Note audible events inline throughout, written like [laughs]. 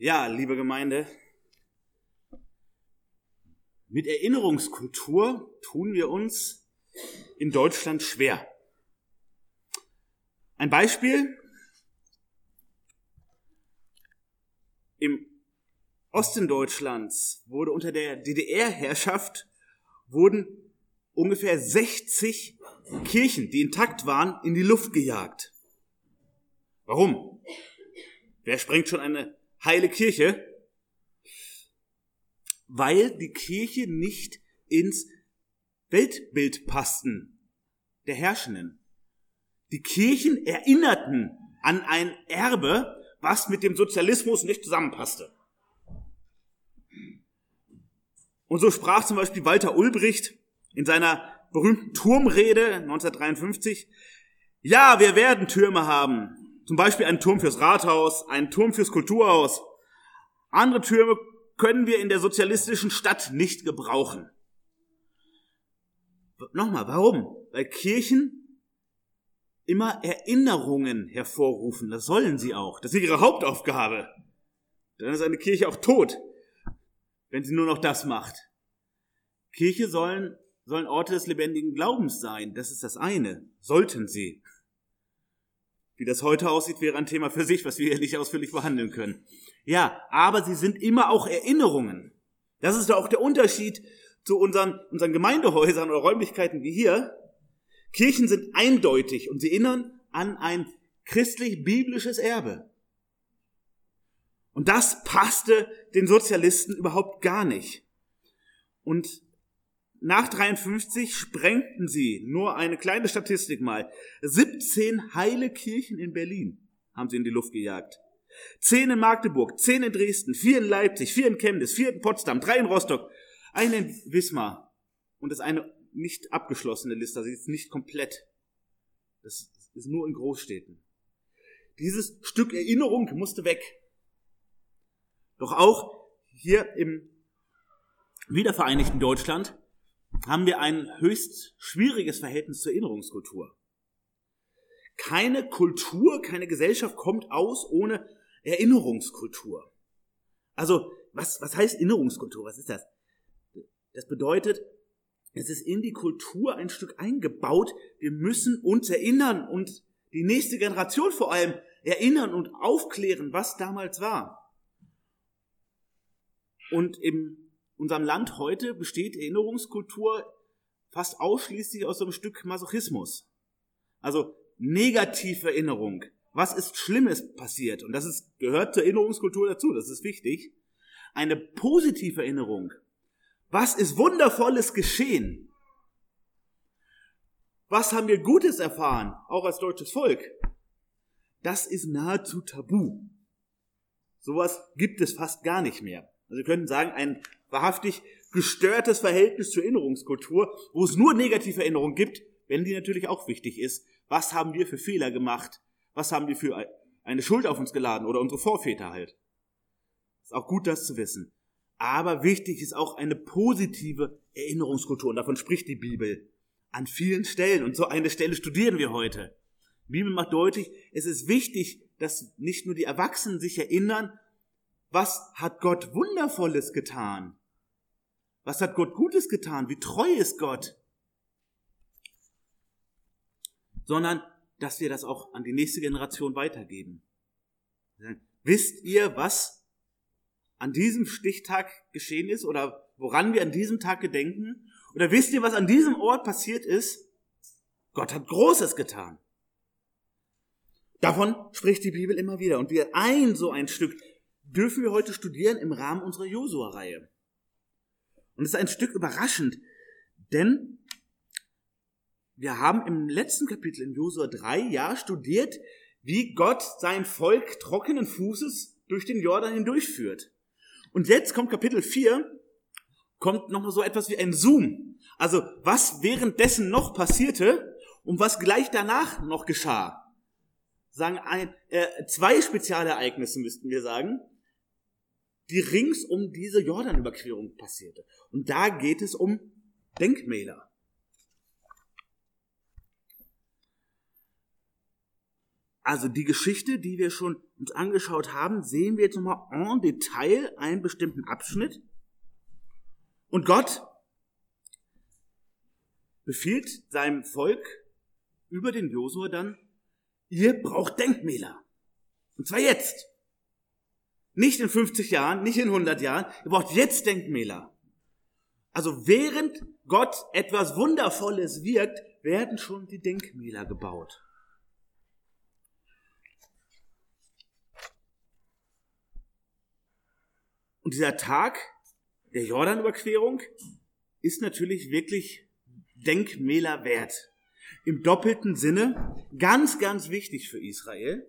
Ja, liebe Gemeinde, mit Erinnerungskultur tun wir uns in Deutschland schwer. Ein Beispiel. Im Osten Deutschlands wurde unter der DDR-Herrschaft wurden ungefähr 60 Kirchen, die intakt waren, in die Luft gejagt. Warum? Wer sprengt schon eine heile Kirche? Weil die Kirche nicht ins Weltbild passten der Herrschenden. Die Kirchen erinnerten an ein Erbe, was mit dem Sozialismus nicht zusammenpasste. Und so sprach zum Beispiel Walter Ulbricht in seiner berühmten Turmrede 1953, ja, wir werden Türme haben. Zum Beispiel einen Turm fürs Rathaus, einen Turm fürs Kulturhaus. Andere Türme können wir in der sozialistischen Stadt nicht gebrauchen. Nochmal, warum? Weil Kirchen immer Erinnerungen hervorrufen. Das sollen sie auch. Das ist ihre Hauptaufgabe. Dann ist eine Kirche auch tot, wenn sie nur noch das macht. Kirche sollen, sollen Orte des lebendigen Glaubens sein. Das ist das eine. Sollten sie. Wie das heute aussieht, wäre ein Thema für sich, was wir hier nicht ausführlich behandeln können. Ja, aber sie sind immer auch Erinnerungen. Das ist doch auch der Unterschied zu unseren, unseren Gemeindehäusern oder Räumlichkeiten wie hier. Kirchen sind eindeutig und sie erinnern an ein christlich-biblisches Erbe. Und das passte den Sozialisten überhaupt gar nicht. Und nach 53 sprengten sie, nur eine kleine Statistik mal, 17 heile Kirchen in Berlin haben sie in die Luft gejagt. 10 in Magdeburg, 10 in Dresden, 4 in Leipzig, 4 in Chemnitz, 4 in Potsdam, 3 in Rostock, eine in Wismar. Und das ist eine nicht abgeschlossene Liste, sie ist nicht komplett. Das ist nur in Großstädten. Dieses Stück Erinnerung musste weg. Doch auch hier im wiedervereinigten Deutschland haben wir ein höchst schwieriges Verhältnis zur Erinnerungskultur. Keine Kultur, keine Gesellschaft kommt aus ohne Erinnerungskultur. Also, was, was heißt Erinnerungskultur? Was ist das? Das bedeutet, es ist in die Kultur ein Stück eingebaut. Wir müssen uns erinnern und die nächste Generation vor allem erinnern und aufklären, was damals war. Und in unserem Land heute besteht Erinnerungskultur fast ausschließlich aus einem Stück Masochismus. Also negative Erinnerung. Was ist Schlimmes passiert? Und das ist, gehört zur Erinnerungskultur dazu, das ist wichtig. Eine positive Erinnerung was ist Wundervolles geschehen? Was haben wir Gutes erfahren, auch als deutsches Volk? Das ist nahezu tabu. Sowas gibt es fast gar nicht mehr. Also wir könnten sagen, ein wahrhaftig gestörtes Verhältnis zur Erinnerungskultur, wo es nur negative Erinnerungen gibt, wenn die natürlich auch wichtig ist. Was haben wir für Fehler gemacht? Was haben wir für eine Schuld auf uns geladen oder unsere Vorväter halt? Ist auch gut, das zu wissen. Aber wichtig ist auch eine positive Erinnerungskultur. Und davon spricht die Bibel an vielen Stellen. Und so eine Stelle studieren wir heute. Die Bibel macht deutlich, es ist wichtig, dass nicht nur die Erwachsenen sich erinnern, was hat Gott Wundervolles getan? Was hat Gott Gutes getan? Wie treu ist Gott? Sondern, dass wir das auch an die nächste Generation weitergeben. Wisst ihr, was an diesem Stichtag geschehen ist oder woran wir an diesem Tag gedenken? Oder wisst ihr, was an diesem Ort passiert ist? Gott hat Großes getan. Davon spricht die Bibel immer wieder. Und wir ein so ein Stück dürfen wir heute studieren im Rahmen unserer Josua-Reihe. Und es ist ein Stück überraschend, denn wir haben im letzten Kapitel in Josua 3 ja studiert, wie Gott sein Volk trockenen Fußes durch den Jordan hindurchführt. Und jetzt kommt Kapitel 4, kommt nochmal so etwas wie ein Zoom. Also was währenddessen noch passierte und was gleich danach noch geschah. Sagen ein, äh, zwei Spezialereignisse müssten wir sagen, die rings um diese Jordanüberquerung passierte. Und da geht es um Denkmäler. Also die Geschichte, die wir schon uns angeschaut haben, sehen wir jetzt nochmal en Detail einen bestimmten Abschnitt. Und Gott befiehlt seinem Volk über den Josua dann, ihr braucht Denkmäler. Und zwar jetzt. Nicht in 50 Jahren, nicht in 100 Jahren. Ihr braucht jetzt Denkmäler. Also während Gott etwas Wundervolles wirkt, werden schon die Denkmäler gebaut. Und dieser Tag der Jordanüberquerung ist natürlich wirklich Denkmäler wert. Im doppelten Sinne ganz, ganz wichtig für Israel.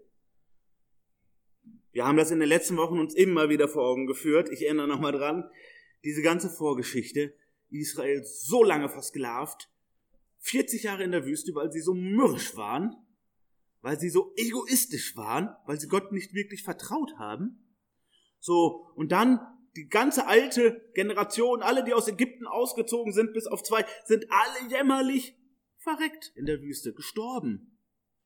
Wir haben das in den letzten Wochen uns immer wieder vor Augen geführt. Ich erinnere nochmal dran. Diese ganze Vorgeschichte. Israel so lange versklavt. 40 Jahre in der Wüste, weil sie so mürrisch waren. Weil sie so egoistisch waren. Weil sie Gott nicht wirklich vertraut haben. So, und dann die ganze alte Generation, alle, die aus Ägypten ausgezogen sind, bis auf zwei, sind alle jämmerlich verreckt in der Wüste, gestorben.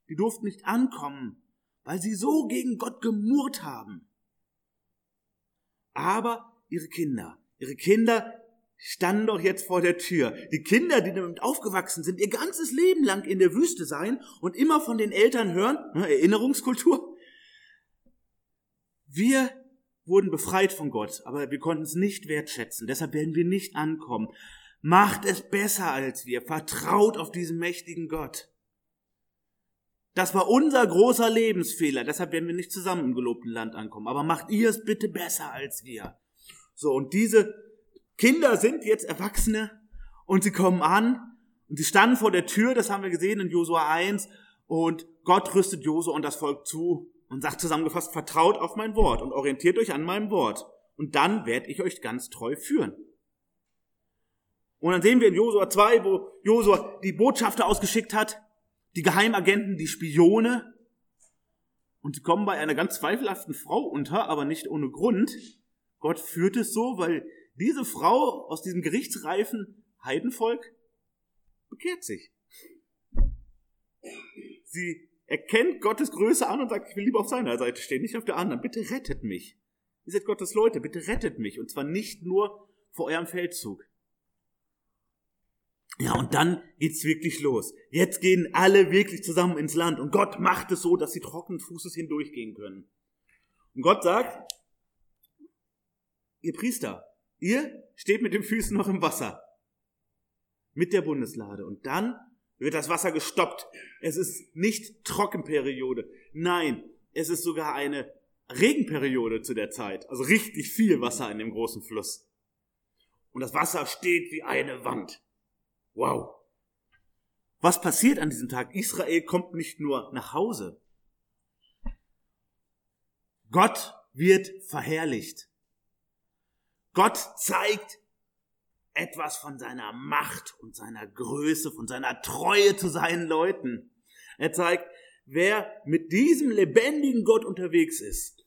Die durften nicht ankommen, weil sie so gegen Gott gemurrt haben. Aber ihre Kinder, ihre Kinder standen doch jetzt vor der Tür. Die Kinder, die damit aufgewachsen sind, ihr ganzes Leben lang in der Wüste sein und immer von den Eltern hören, ne, Erinnerungskultur. Wir wurden befreit von Gott, aber wir konnten es nicht wertschätzen. Deshalb werden wir nicht ankommen. Macht es besser als wir. Vertraut auf diesen mächtigen Gott. Das war unser großer Lebensfehler. Deshalb werden wir nicht zusammen im gelobten Land ankommen. Aber macht ihr es bitte besser als wir. So, und diese Kinder sind jetzt Erwachsene und sie kommen an und sie standen vor der Tür, das haben wir gesehen in Josua 1, und Gott rüstet Josua und das Volk zu und sagt zusammengefasst, vertraut auf mein Wort und orientiert euch an meinem Wort. Und dann werde ich euch ganz treu führen. Und dann sehen wir in Josua 2, wo Josua die Botschafter ausgeschickt hat, die Geheimagenten, die Spione. Und sie kommen bei einer ganz zweifelhaften Frau unter, aber nicht ohne Grund. Gott führt es so, weil diese Frau aus diesem gerichtsreifen Heidenvolk bekehrt sich. Sie erkennt Gottes Größe an und sagt, ich will lieber auf seiner Seite stehen, nicht auf der anderen. Bitte rettet mich. Ihr seid Gottes Leute, bitte rettet mich. Und zwar nicht nur vor eurem Feldzug. Ja, und dann geht's wirklich los. Jetzt gehen alle wirklich zusammen ins Land und Gott macht es so, dass sie trockenen Fußes hindurchgehen können. Und Gott sagt, ihr Priester, ihr steht mit den Füßen noch im Wasser. Mit der Bundeslade. Und dann wird das Wasser gestoppt. Es ist nicht Trockenperiode. Nein, es ist sogar eine Regenperiode zu der Zeit. Also richtig viel Wasser in dem großen Fluss. Und das Wasser steht wie eine Wand. Wow. Was passiert an diesem Tag? Israel kommt nicht nur nach Hause. Gott wird verherrlicht. Gott zeigt etwas von seiner Macht und seiner Größe, von seiner Treue zu seinen Leuten. Er zeigt, wer mit diesem lebendigen Gott unterwegs ist,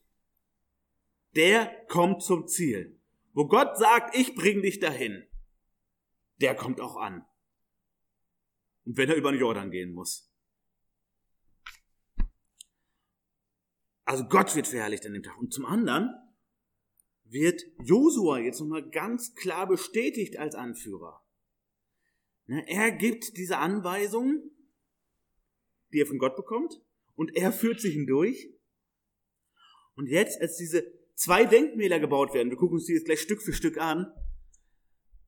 der kommt zum Ziel. Wo Gott sagt, ich bring dich dahin, der kommt auch an. Und wenn er über den Jordan gehen muss. Also Gott wird verherrlicht an dem Tag. Und zum anderen, wird Josua jetzt nochmal ganz klar bestätigt als Anführer. Ne, er gibt diese Anweisungen, die er von Gott bekommt, und er führt sie hindurch. Und jetzt, als diese zwei Denkmäler gebaut werden, wir gucken uns die jetzt gleich Stück für Stück an,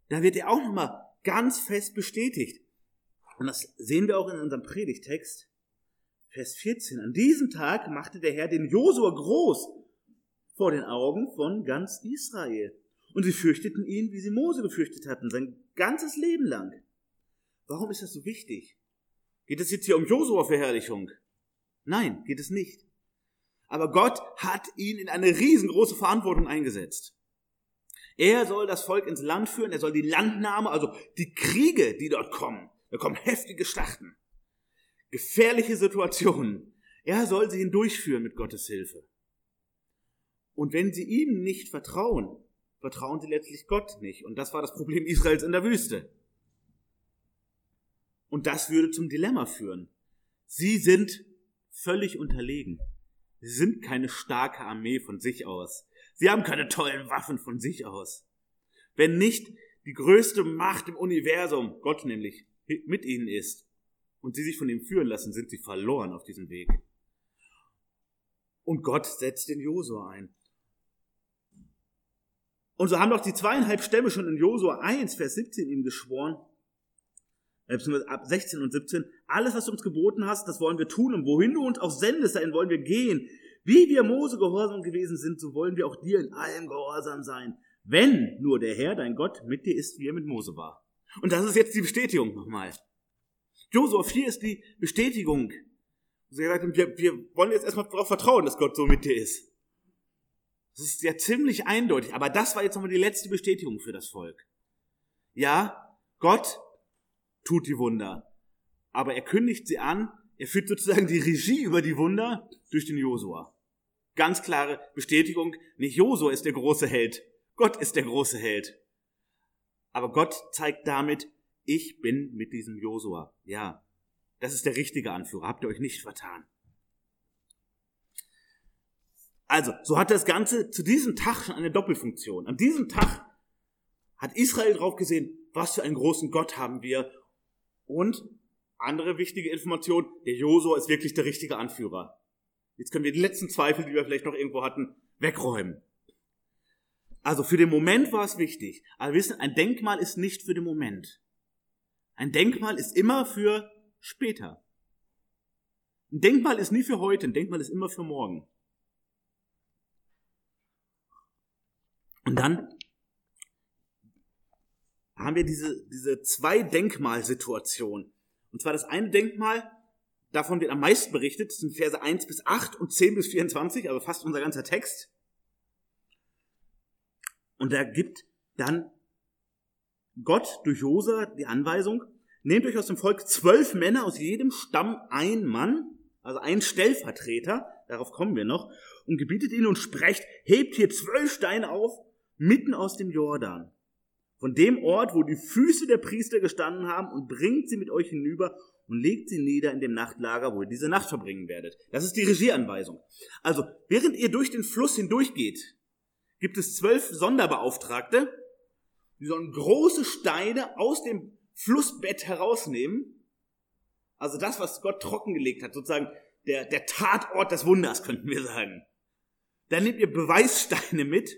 da wird er auch nochmal ganz fest bestätigt. Und das sehen wir auch in unserem Predigtext. Vers 14. An diesem Tag machte der Herr den Josua groß vor den Augen von ganz Israel. Und sie fürchteten ihn, wie sie Mose gefürchtet hatten, sein ganzes Leben lang. Warum ist das so wichtig? Geht es jetzt hier um Josua-Verherrlichung? Nein, geht es nicht. Aber Gott hat ihn in eine riesengroße Verantwortung eingesetzt. Er soll das Volk ins Land führen, er soll die Landnahme, also die Kriege, die dort kommen, da kommen heftige Schlachten, gefährliche Situationen. Er soll sie hindurchführen mit Gottes Hilfe. Und wenn sie ihm nicht vertrauen, vertrauen sie letztlich Gott nicht. Und das war das Problem Israels in der Wüste. Und das würde zum Dilemma führen. Sie sind völlig unterlegen. Sie sind keine starke Armee von sich aus. Sie haben keine tollen Waffen von sich aus. Wenn nicht die größte Macht im Universum, Gott nämlich, mit ihnen ist und sie sich von ihm führen lassen, sind sie verloren auf diesem Weg. Und Gott setzt den Josua ein. Und so haben doch die zweieinhalb Stämme schon in Josua 1, Vers 17 ihm geschworen, äh, ab 16 und 17, alles, was du uns geboten hast, das wollen wir tun und wohin du uns auch sendest, dahin wollen wir gehen. Wie wir Mose gehorsam gewesen sind, so wollen wir auch dir in allem gehorsam sein. Wenn nur der Herr, dein Gott, mit dir ist, wie er mit Mose war. Und das ist jetzt die Bestätigung nochmal. Josua 4 ist die Bestätigung. Sie gesagt wir, wir wollen jetzt erstmal darauf vertrauen, dass Gott so mit dir ist. Das ist ja ziemlich eindeutig, aber das war jetzt nochmal die letzte Bestätigung für das Volk. Ja, Gott tut die Wunder. Aber er kündigt sie an, er führt sozusagen die Regie über die Wunder durch den Josua. Ganz klare Bestätigung, nicht Josua ist der große Held, Gott ist der große Held. Aber Gott zeigt damit, ich bin mit diesem Josua. Ja, das ist der richtige Anführer, habt ihr euch nicht vertan. Also, so hat das Ganze zu diesem Tag schon eine Doppelfunktion. An diesem Tag hat Israel drauf gesehen, was für einen großen Gott haben wir und andere wichtige Information, der Josua ist wirklich der richtige Anführer. Jetzt können wir die letzten Zweifel, die wir vielleicht noch irgendwo hatten, wegräumen. Also für den Moment war es wichtig. Aber wir wissen, ein Denkmal ist nicht für den Moment. Ein Denkmal ist immer für später. Ein Denkmal ist nie für heute, ein Denkmal ist immer für morgen. Und dann haben wir diese, diese zwei Denkmalsituationen. Und zwar das eine Denkmal, davon wird am meisten berichtet, das sind Verse 1 bis 8 und 10 bis 24, also fast unser ganzer Text. Und da gibt dann Gott durch Josa die Anweisung, nehmt euch aus dem Volk zwölf Männer, aus jedem Stamm ein Mann, also ein Stellvertreter, darauf kommen wir noch, und gebietet ihnen und sprecht, hebt hier zwölf Steine auf, mitten aus dem Jordan von dem Ort, wo die Füße der Priester gestanden haben, und bringt sie mit euch hinüber und legt sie nieder in dem Nachtlager, wo ihr diese Nacht verbringen werdet. Das ist die Regieanweisung. Also, während ihr durch den Fluss hindurchgeht, gibt es zwölf Sonderbeauftragte, die sollen große Steine aus dem Flussbett herausnehmen. Also das, was Gott trockengelegt hat, sozusagen der, der Tatort des Wunders, könnten wir sagen. Dann nehmt ihr Beweissteine mit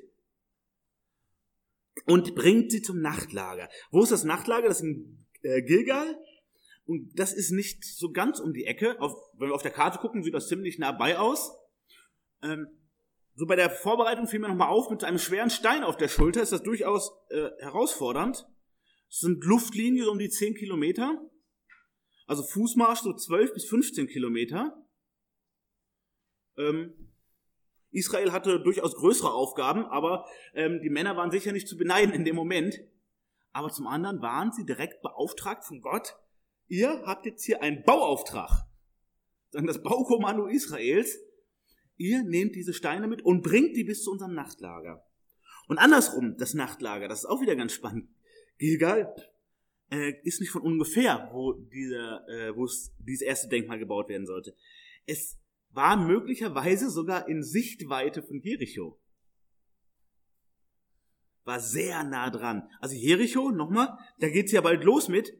und bringt sie zum Nachtlager. Wo ist das Nachtlager? Das ist in äh, Gilgal. Und das ist nicht so ganz um die Ecke. Auf, wenn wir auf der Karte gucken, sieht das ziemlich nah bei aus. Ähm, so bei der Vorbereitung fiel mir nochmal auf, mit einem schweren Stein auf der Schulter ist das durchaus äh, herausfordernd. Es sind Luftlinien um die 10 Kilometer. Also Fußmarsch so 12 bis 15 Kilometer. Ähm, Israel hatte durchaus größere Aufgaben, aber ähm, die Männer waren sicher nicht zu beneiden in dem Moment. Aber zum anderen waren sie direkt beauftragt von Gott, ihr habt jetzt hier einen Bauauftrag. Dann das Baukommando Israels. Ihr nehmt diese Steine mit und bringt die bis zu unserem Nachtlager. Und andersrum, das Nachtlager, das ist auch wieder ganz spannend. Gilgal äh, ist nicht von ungefähr, wo, dieser, äh, wo dieses erste Denkmal gebaut werden sollte. Es war möglicherweise sogar in Sichtweite von Jericho. War sehr nah dran. Also Jericho, nochmal, da geht's ja bald los mit,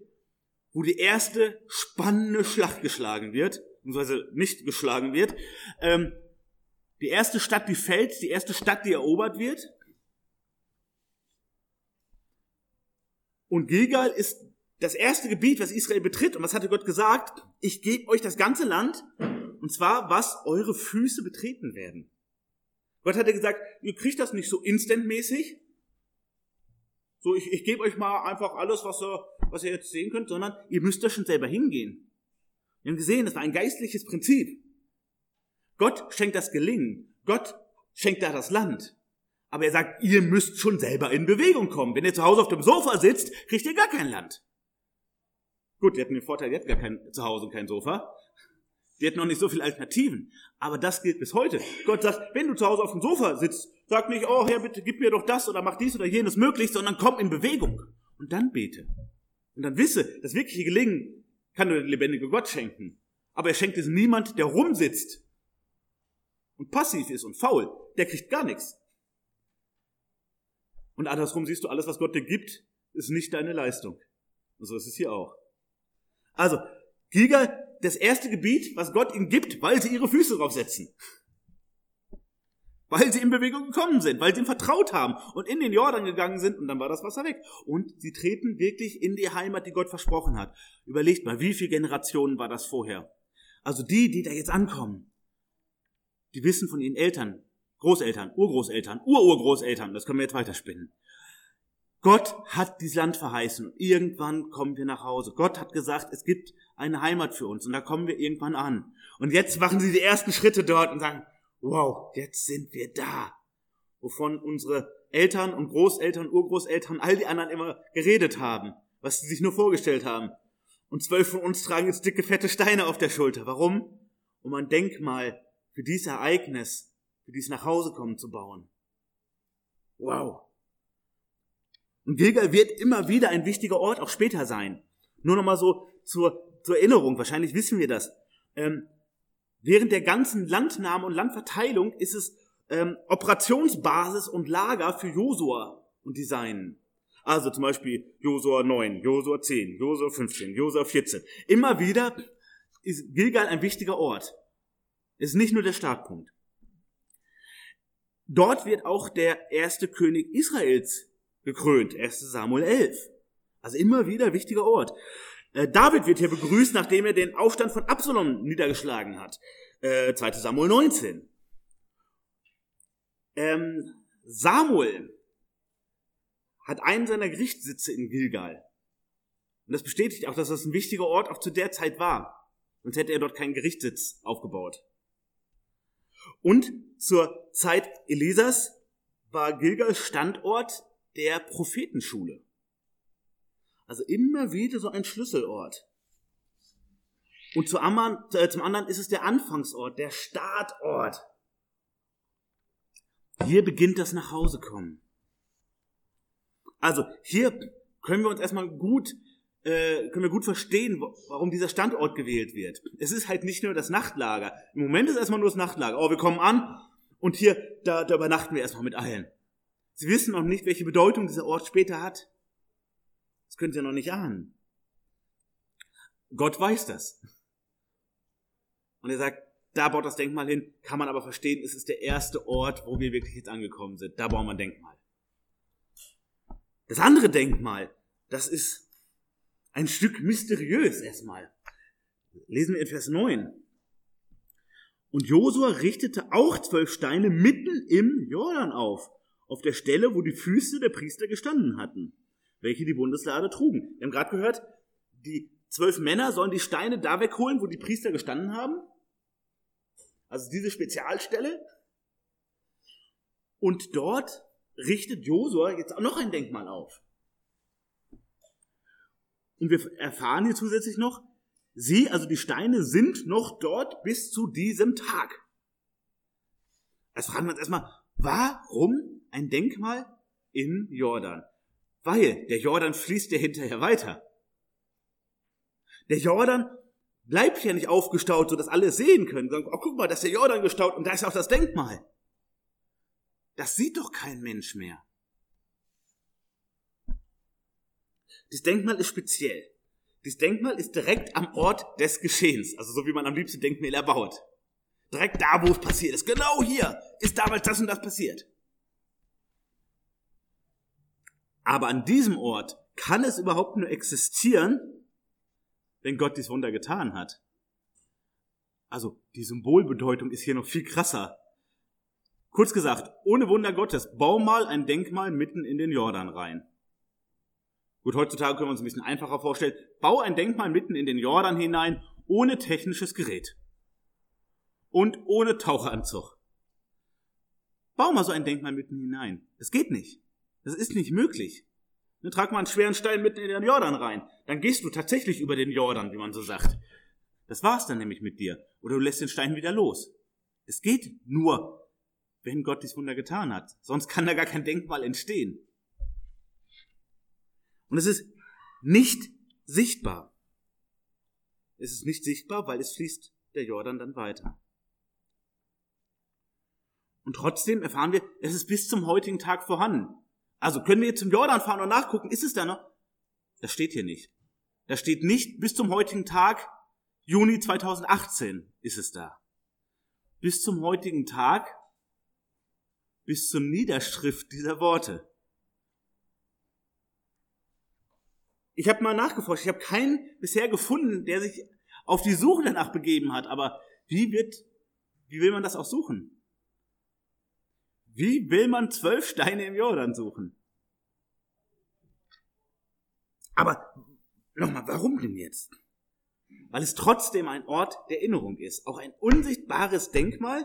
wo die erste spannende Schlacht geschlagen wird, beziehungsweise nicht geschlagen wird. Ähm, die erste Stadt, die fällt, die erste Stadt, die erobert wird. Und Gilgal ist das erste Gebiet, was Israel betritt. Und was hatte Gott gesagt? Ich gebe euch das ganze Land und zwar, was eure Füße betreten werden. Gott hatte gesagt, ihr kriegt das nicht so instantmäßig. So, ich, ich gebe euch mal einfach alles, was ihr, was ihr jetzt sehen könnt, sondern ihr müsst da schon selber hingehen. Wir haben gesehen, das war ein geistliches Prinzip. Gott schenkt das Gelingen. Gott schenkt da das Land. Aber er sagt, ihr müsst schon selber in Bewegung kommen. Wenn ihr zu Hause auf dem Sofa sitzt, kriegt ihr gar kein Land. Gut, die hatten den Vorteil, die hatten gar kein Zuhause und kein Sofa. Die hätten noch nicht so viele Alternativen. Aber das gilt bis heute. Gott sagt, wenn du zu Hause auf dem Sofa sitzt, sag nicht, oh Herr, bitte gib mir doch das oder mach dies oder jenes möglich, sondern komm in Bewegung. Und dann bete. Und dann wisse, das wirkliche Gelingen kann nur der lebendige Gott schenken. Aber er schenkt es niemand, der rumsitzt und passiv ist und faul. Der kriegt gar nichts. Und andersrum siehst du, alles, was Gott dir gibt, ist nicht deine Leistung. Und so ist es hier auch. Also, Gilgal, das erste Gebiet, was Gott ihnen gibt, weil sie ihre Füße draufsetzen. Weil sie in Bewegung gekommen sind, weil sie ihm vertraut haben und in den Jordan gegangen sind und dann war das Wasser weg. Und sie treten wirklich in die Heimat, die Gott versprochen hat. Überlegt mal, wie viele Generationen war das vorher? Also die, die da jetzt ankommen, die wissen von ihren Eltern, Großeltern, Urgroßeltern, Ururgroßeltern, das können wir jetzt weiterspinnen. Gott hat dieses Land verheißen irgendwann kommen wir nach Hause. Gott hat gesagt, es gibt eine Heimat für uns und da kommen wir irgendwann an. Und jetzt machen sie die ersten Schritte dort und sagen, wow, jetzt sind wir da. Wovon unsere Eltern und Großeltern, Urgroßeltern, all die anderen immer geredet haben, was sie sich nur vorgestellt haben. Und zwölf von uns tragen jetzt dicke, fette Steine auf der Schulter. Warum? Um ein Denkmal für dieses Ereignis, für dieses Nachhausekommen zu bauen. Wow. Und Gilgal wird immer wieder ein wichtiger Ort auch später sein. Nur nochmal so zur, zur Erinnerung, wahrscheinlich wissen wir das. Ähm, während der ganzen Landnahme und Landverteilung ist es ähm, Operationsbasis und Lager für Josua und die Seinen. Also zum Beispiel Josua 9, Josua 10, Josua 15, Josua 14. Immer wieder ist Gilgal ein wichtiger Ort. Ist nicht nur der Startpunkt. Dort wird auch der erste König Israels gekrönt, 1 Samuel 11. Also immer wieder wichtiger Ort. Äh, David wird hier begrüßt, nachdem er den Aufstand von Absalom niedergeschlagen hat. Äh, 2 Samuel 19. Ähm, Samuel hat einen seiner Gerichtssitze in Gilgal. Und das bestätigt auch, dass das ein wichtiger Ort auch zu der Zeit war. Sonst hätte er dort keinen Gerichtssitz aufgebaut. Und zur Zeit Elisas war Gilgal Standort der Prophetenschule. Also immer wieder so ein Schlüsselort. Und zum anderen, äh, zum anderen ist es der Anfangsort, der Startort. Hier beginnt das Nachhausekommen. Also hier können wir uns erstmal gut äh, können wir gut verstehen, warum dieser Standort gewählt wird. Es ist halt nicht nur das Nachtlager. Im Moment ist erstmal nur das Nachtlager. Oh, wir kommen an und hier, da, da übernachten wir erstmal mit allen. Sie wissen noch nicht, welche Bedeutung dieser Ort später hat. Das können Sie ja noch nicht ahnen. Gott weiß das. Und er sagt, da baut das Denkmal hin, kann man aber verstehen, es ist der erste Ort, wo wir wirklich jetzt angekommen sind. Da bauen wir ein Denkmal. Das andere Denkmal, das ist ein Stück mysteriös erstmal. Lesen wir in Vers 9. Und Josua richtete auch zwölf Steine mitten im Jordan auf, auf der Stelle, wo die Füße der Priester gestanden hatten, welche die Bundeslade trugen. Wir haben gerade gehört, die zwölf Männer sollen die Steine da wegholen, wo die Priester gestanden haben. Also diese Spezialstelle. Und dort richtet Josua jetzt auch noch ein Denkmal auf. Und wir erfahren hier zusätzlich noch, sie, also die Steine, sind noch dort bis zu diesem Tag. Also fragen wir uns erstmal, warum ein Denkmal in Jordan? Weil der Jordan fließt ja hinterher weiter. Der Jordan bleibt ja nicht aufgestaut, so dass alle sehen können. Sagen, oh, guck mal, da ist der Jordan gestaut und da ist auch das Denkmal. Das sieht doch kein Mensch mehr. Das Denkmal ist speziell. Das Denkmal ist direkt am Ort des Geschehens, also so wie man am liebsten Denkmäler baut. Direkt da, wo es passiert ist. Genau hier ist damals das und das passiert. Aber an diesem Ort kann es überhaupt nur existieren, wenn Gott dies Wunder getan hat. Also die Symbolbedeutung ist hier noch viel krasser. Kurz gesagt, ohne Wunder Gottes, bau mal ein Denkmal mitten in den Jordan rein. Gut, heutzutage können wir uns ein bisschen einfacher vorstellen. Bau ein Denkmal mitten in den Jordan hinein, ohne technisches Gerät. Und ohne Taucheranzug. Bau mal so ein Denkmal mitten hinein. Das geht nicht. Das ist nicht möglich. Dann trag mal einen schweren Stein mitten in den Jordan rein. Dann gehst du tatsächlich über den Jordan, wie man so sagt. Das war's dann nämlich mit dir. Oder du lässt den Stein wieder los. Es geht nur, wenn Gott dies Wunder getan hat. Sonst kann da gar kein Denkmal entstehen. Und es ist nicht sichtbar. Es ist nicht sichtbar, weil es fließt der Jordan dann weiter. Und trotzdem erfahren wir, es ist bis zum heutigen Tag vorhanden. Also können wir jetzt zum Jordan fahren und nachgucken, ist es da noch? Das steht hier nicht. Da steht nicht bis zum heutigen Tag, Juni 2018 ist es da. Bis zum heutigen Tag, bis zur Niederschrift dieser Worte. Ich habe mal nachgeforscht, ich habe keinen bisher gefunden, der sich auf die Suche danach begeben hat, aber wie wird, wie will man das auch suchen? Wie will man zwölf Steine im Jordan suchen? Aber nochmal, warum denn jetzt? Weil es trotzdem ein Ort der Erinnerung ist. Auch ein unsichtbares Denkmal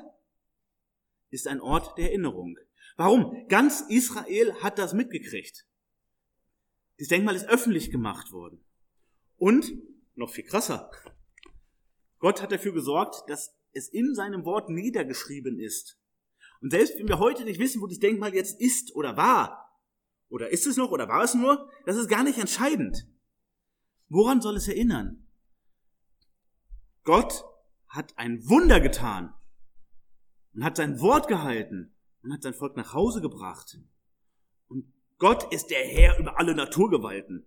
ist ein Ort der Erinnerung. Warum? Ganz Israel hat das mitgekriegt. Das Denkmal ist öffentlich gemacht worden. Und, noch viel krasser, Gott hat dafür gesorgt, dass es in seinem Wort niedergeschrieben ist. Und selbst wenn wir heute nicht wissen, wo das Denkmal jetzt ist oder war, oder ist es noch oder war es nur, das ist gar nicht entscheidend. Woran soll es erinnern? Gott hat ein Wunder getan und hat sein Wort gehalten und hat sein Volk nach Hause gebracht. Gott ist der Herr über alle Naturgewalten.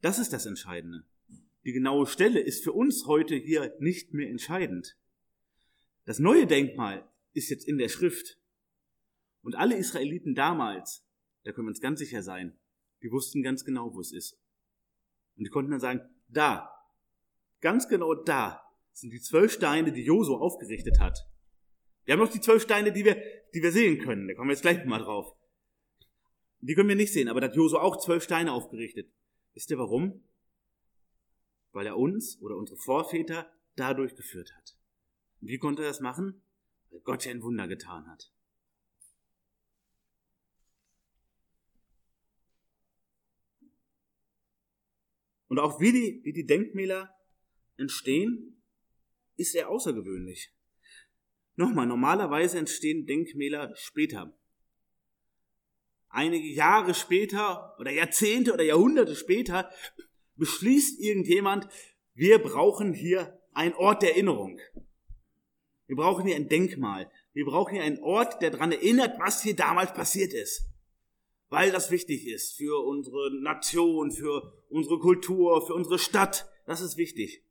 Das ist das Entscheidende. Die genaue Stelle ist für uns heute hier nicht mehr entscheidend. Das neue Denkmal ist jetzt in der Schrift. Und alle Israeliten damals, da können wir uns ganz sicher sein, die wussten ganz genau, wo es ist. Und die konnten dann sagen, da, ganz genau da sind die zwölf Steine, die Josu aufgerichtet hat. Wir haben noch die zwölf Steine, die wir, die wir sehen können. Da kommen wir jetzt gleich mal drauf. Die können wir nicht sehen, aber da hat Josu auch zwölf Steine aufgerichtet. Wisst ihr warum? weil er uns oder unsere Vorväter dadurch geführt hat. Und wie konnte er das machen? Weil Gott ja ein Wunder getan hat. Und auch wie die, wie die Denkmäler entstehen, ist er außergewöhnlich. Nochmal, normalerweise entstehen Denkmäler später. Einige Jahre später oder Jahrzehnte oder Jahrhunderte später beschließt irgendjemand, wir brauchen hier einen Ort der Erinnerung. Wir brauchen hier ein Denkmal. Wir brauchen hier einen Ort, der daran erinnert, was hier damals passiert ist. Weil das wichtig ist für unsere Nation, für unsere Kultur, für unsere Stadt. Das ist wichtig.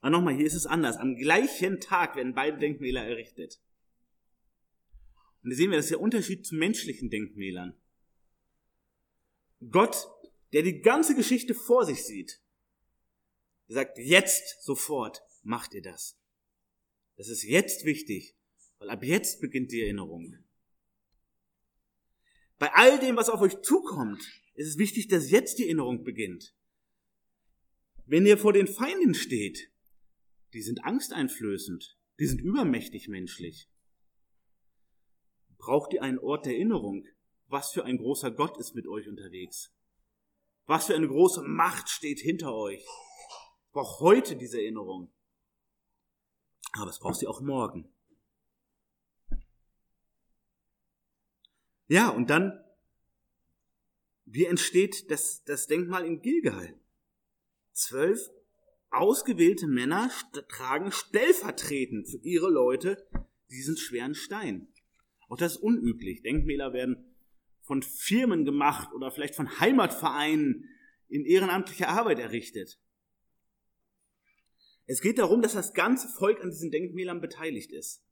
Aber nochmal, hier ist es anders. Am gleichen Tag werden beide Denkmäler errichtet. Und hier sehen wir, das ist der Unterschied zu menschlichen Denkmälern. Gott der die ganze Geschichte vor sich sieht, sagt, jetzt sofort macht ihr das. Das ist jetzt wichtig, weil ab jetzt beginnt die Erinnerung. Bei all dem, was auf euch zukommt, ist es wichtig, dass jetzt die Erinnerung beginnt. Wenn ihr vor den Feinden steht, die sind angsteinflößend, die sind übermächtig menschlich. Braucht ihr einen Ort der Erinnerung? Was für ein großer Gott ist mit euch unterwegs? Was für eine große Macht steht hinter euch. Ich brauche heute diese Erinnerung. Aber es braucht sie auch morgen. Ja, und dann, wie entsteht das, das Denkmal in Gilgal? Zwölf ausgewählte Männer tragen stellvertretend für ihre Leute diesen schweren Stein. Auch das ist unüblich. Denkmäler werden von Firmen gemacht oder vielleicht von Heimatvereinen in ehrenamtlicher Arbeit errichtet. Es geht darum, dass das ganze Volk an diesen Denkmälern beteiligt ist.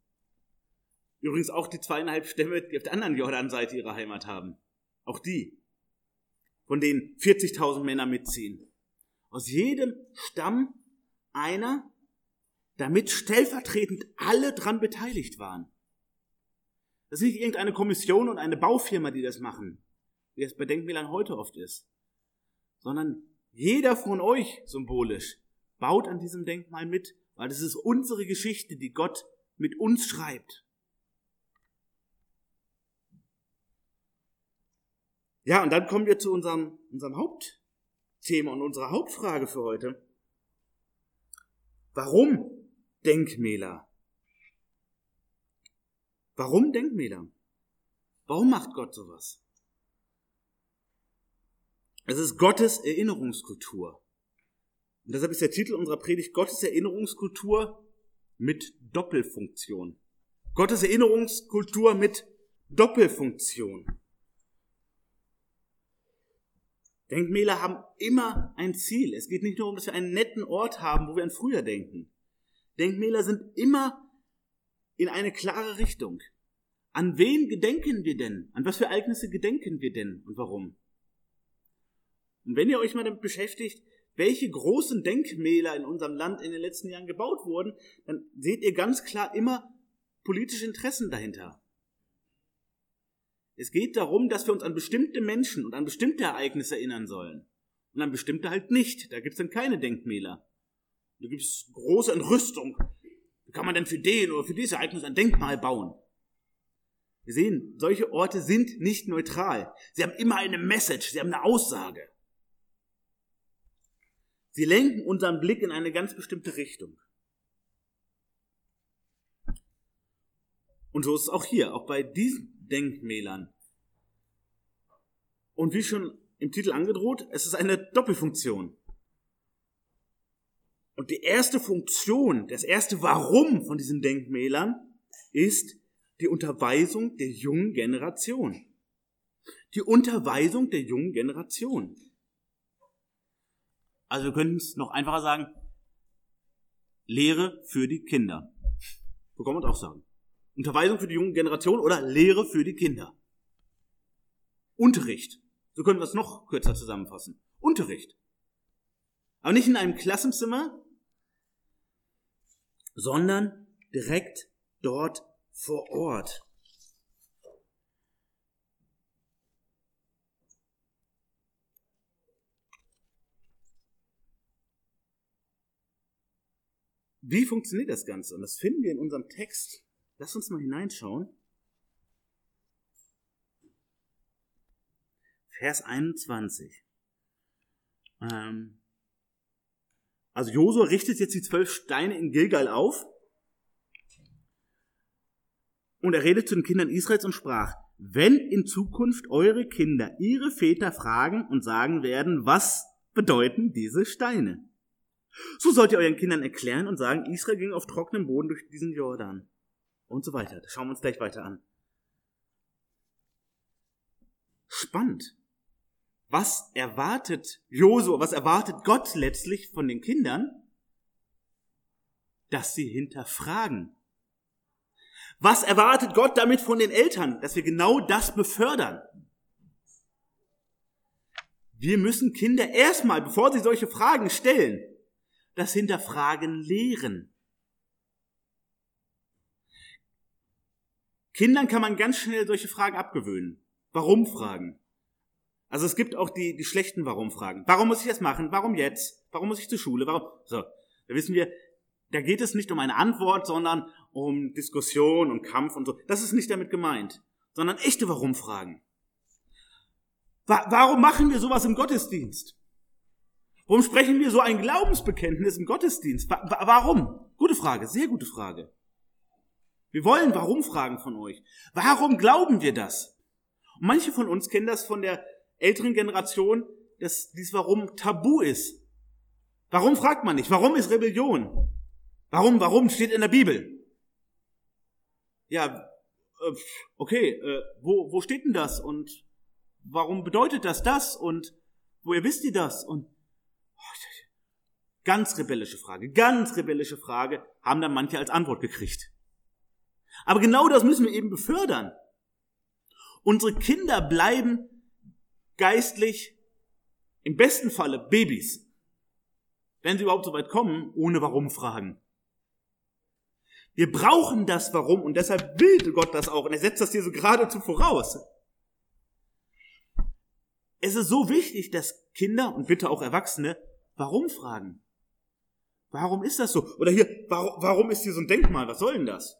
Übrigens auch die zweieinhalb Stämme, die auf der anderen Jordanseite ihre Heimat haben. Auch die. Von denen 40.000 Männer mitziehen. Aus jedem Stamm einer, damit stellvertretend alle dran beteiligt waren. Das ist nicht irgendeine Kommission und eine Baufirma, die das machen, wie es bei Denkmälern heute oft ist, sondern jeder von euch symbolisch baut an diesem Denkmal mit, weil das ist unsere Geschichte, die Gott mit uns schreibt. Ja, und dann kommen wir zu unserem, unserem Hauptthema und unserer Hauptfrage für heute. Warum Denkmäler? Warum Denkmäler? Warum macht Gott sowas? Es ist Gottes Erinnerungskultur. Und deshalb ist der Titel unserer Predigt Gottes Erinnerungskultur mit Doppelfunktion. Gottes Erinnerungskultur mit Doppelfunktion. Denkmäler haben immer ein Ziel. Es geht nicht nur darum, dass wir einen netten Ort haben, wo wir an früher denken. Denkmäler sind immer in eine klare Richtung. An wen gedenken wir denn? An was für Ereignisse gedenken wir denn und warum? Und wenn ihr euch mal damit beschäftigt, welche großen Denkmäler in unserem Land in den letzten Jahren gebaut wurden, dann seht ihr ganz klar immer politische Interessen dahinter. Es geht darum, dass wir uns an bestimmte Menschen und an bestimmte Ereignisse erinnern sollen. Und an bestimmte halt nicht. Da gibt es dann keine Denkmäler. Da gibt es große Entrüstung. Wie kann man denn für den oder für dieses Ereignis ein Denkmal bauen? Wir sehen, solche Orte sind nicht neutral. Sie haben immer eine Message, sie haben eine Aussage. Sie lenken unseren Blick in eine ganz bestimmte Richtung. Und so ist es auch hier, auch bei diesen Denkmälern. Und wie schon im Titel angedroht, es ist eine Doppelfunktion. Und die erste Funktion, das erste Warum von diesen Denkmälern ist die Unterweisung der jungen Generation. Die Unterweisung der jungen Generation. Also wir können es noch einfacher sagen, Lehre für die Kinder. So kann man es auch sagen. Unterweisung für die junge Generation oder Lehre für die Kinder. Unterricht. So können wir es noch kürzer zusammenfassen. Unterricht. Aber nicht in einem Klassenzimmer, sondern direkt dort vor Ort. Wie funktioniert das Ganze? Und das finden wir in unserem Text. Lass uns mal hineinschauen. Vers 21. Ähm, also Josua richtet jetzt die zwölf Steine in Gilgal auf. Und er redet zu den Kindern Israels und sprach, wenn in Zukunft eure Kinder ihre Väter fragen und sagen werden, was bedeuten diese Steine? So sollt ihr euren Kindern erklären und sagen, Israel ging auf trockenem Boden durch diesen Jordan. Und so weiter. Das schauen wir uns gleich weiter an. Spannend. Was erwartet Josua, was erwartet Gott letztlich von den Kindern? Dass sie hinterfragen. Was erwartet Gott damit von den Eltern? Dass wir genau das befördern. Wir müssen Kinder erstmal, bevor sie solche Fragen stellen, das Hinterfragen lehren. Kindern kann man ganz schnell solche Fragen abgewöhnen. Warum Fragen? Also es gibt auch die, die schlechten Warum-Fragen. Warum muss ich das machen? Warum jetzt? Warum muss ich zur Schule? Warum? So, da wissen wir, da geht es nicht um eine Antwort, sondern um Diskussion und Kampf und so. Das ist nicht damit gemeint, sondern echte Warum-Fragen. Warum machen wir sowas im Gottesdienst? Warum sprechen wir so ein Glaubensbekenntnis im Gottesdienst? Warum? Gute Frage, sehr gute Frage. Wir wollen Warum-Fragen von euch. Warum glauben wir das? Und manche von uns kennen das von der älteren Generation, dass dies Warum tabu ist. Warum fragt man nicht? Warum ist Rebellion? Warum, warum steht in der Bibel? Ja, äh, okay, äh, wo, wo steht denn das? Und warum bedeutet das das? Und woher wisst ihr das? Und Ganz rebellische Frage, ganz rebellische Frage, haben dann manche als Antwort gekriegt. Aber genau das müssen wir eben befördern. Unsere Kinder bleiben geistlich im besten Falle Babys, wenn sie überhaupt so weit kommen, ohne Warum fragen. Wir brauchen das Warum und deshalb will Gott das auch und er setzt das hier so geradezu voraus. Es ist so wichtig, dass Kinder und bitte auch Erwachsene Warum fragen. Warum ist das so? Oder hier, warum, warum ist hier so ein Denkmal? Was soll denn das?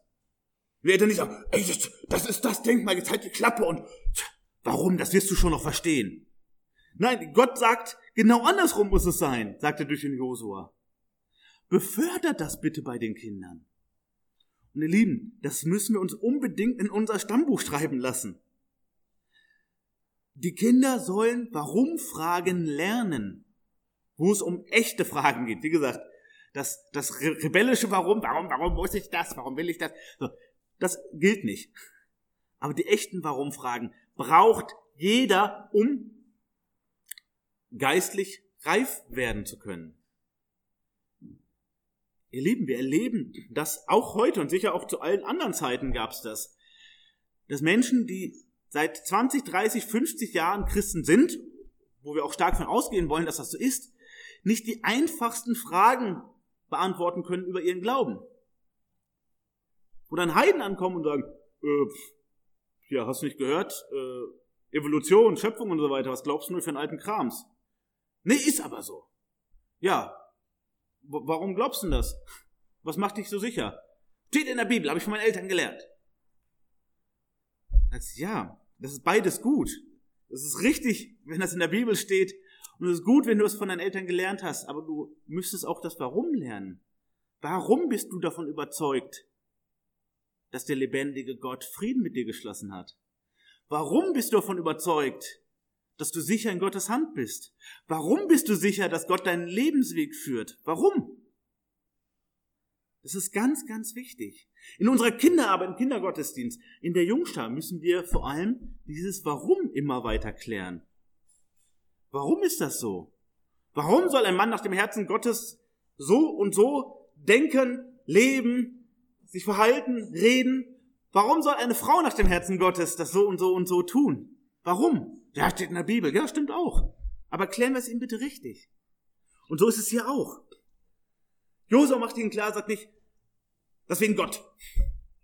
Wir hätten nicht sagen, ey, das, das ist das Denkmal, jetzt halt die Klappe und warum? Das wirst du schon noch verstehen. Nein, Gott sagt, genau andersrum muss es sein, sagt er durch den Josua. Befördert das bitte bei den Kindern. Und ihr Lieben, das müssen wir uns unbedingt in unser Stammbuch schreiben lassen. Die Kinder sollen Warum-Fragen lernen. wo es um echte Fragen geht. Wie gesagt, das, das rebellische Warum, warum, warum muss ich das, warum will ich das, so, das gilt nicht. Aber die echten Warum-Fragen braucht jeder, um geistlich reif werden zu können. Ihr Lieben, wir erleben das auch heute und sicher auch zu allen anderen Zeiten gab es das, dass Menschen, die seit 20, 30, 50 Jahren Christen sind, wo wir auch stark von ausgehen wollen, dass das so ist, nicht die einfachsten Fragen beantworten können über ihren Glauben. Wo dann Heiden ankommen und sagen, äh, ja, hast du nicht gehört? Äh, Evolution, Schöpfung und so weiter, was glaubst du nur für einen alten Krams? Nee, ist aber so. Ja. W warum glaubst du das? Was macht dich so sicher? Steht in der Bibel, habe ich von meinen Eltern gelernt. Das, ja, das ist beides gut. Das ist richtig, wenn das in der Bibel steht. Und es ist gut, wenn du es von deinen Eltern gelernt hast. Aber du müsstest auch das Warum lernen. Warum bist du davon überzeugt, dass der lebendige Gott Frieden mit dir geschlossen hat? Warum bist du davon überzeugt, dass du sicher in Gottes Hand bist? Warum bist du sicher, dass Gott deinen Lebensweg führt? Warum? Das ist ganz, ganz wichtig. In unserer Kinderarbeit, im Kindergottesdienst, in der Jungschar müssen wir vor allem dieses Warum immer weiter klären. Warum ist das so? Warum soll ein Mann nach dem Herzen Gottes so und so denken, leben, sich verhalten, reden? Warum soll eine Frau nach dem Herzen Gottes das so und so und so tun? Warum? Ja, steht in der Bibel. Ja, stimmt auch. Aber klären wir es ihm bitte richtig. Und so ist es hier auch. Josua macht ihnen klar, sagt nicht, das wegen Gott.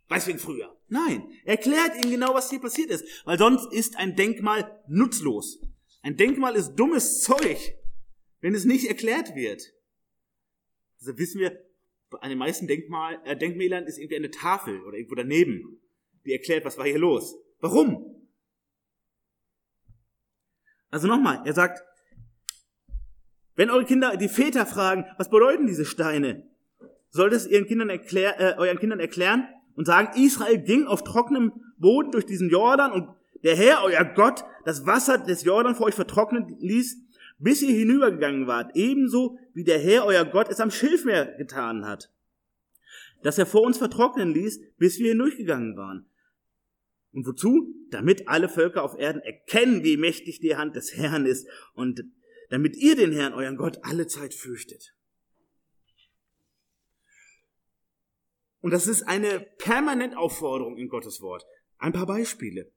Weiß wegen früher. Nein, erklärt ihnen genau, was hier passiert ist. Weil sonst ist ein Denkmal nutzlos. Ein Denkmal ist dummes Zeug, wenn es nicht erklärt wird. Also wissen wir, an den meisten Denkmal, äh, Denkmälern ist irgendwie eine Tafel oder irgendwo daneben, die erklärt, was war hier los. Warum? Also nochmal, er sagt, wenn eure Kinder, die Väter fragen, was bedeuten diese Steine, sollt es ihren Kindern erklär, äh, euren Kindern erklären und sagen, Israel ging auf trockenem Boden durch diesen Jordan und der Herr, euer Gott, das Wasser des Jordan vor euch vertrocknen ließ, bis ihr hinübergegangen wart, ebenso wie der Herr, euer Gott, es am Schilfmeer getan hat, dass er vor uns vertrocknen ließ, bis wir hindurchgegangen waren. Und wozu? Damit alle Völker auf Erden erkennen, wie mächtig die Hand des Herrn ist und damit ihr den Herrn, euren Gott, alle Zeit fürchtet. Und das ist eine permanent Aufforderung in Gottes Wort. Ein paar Beispiele.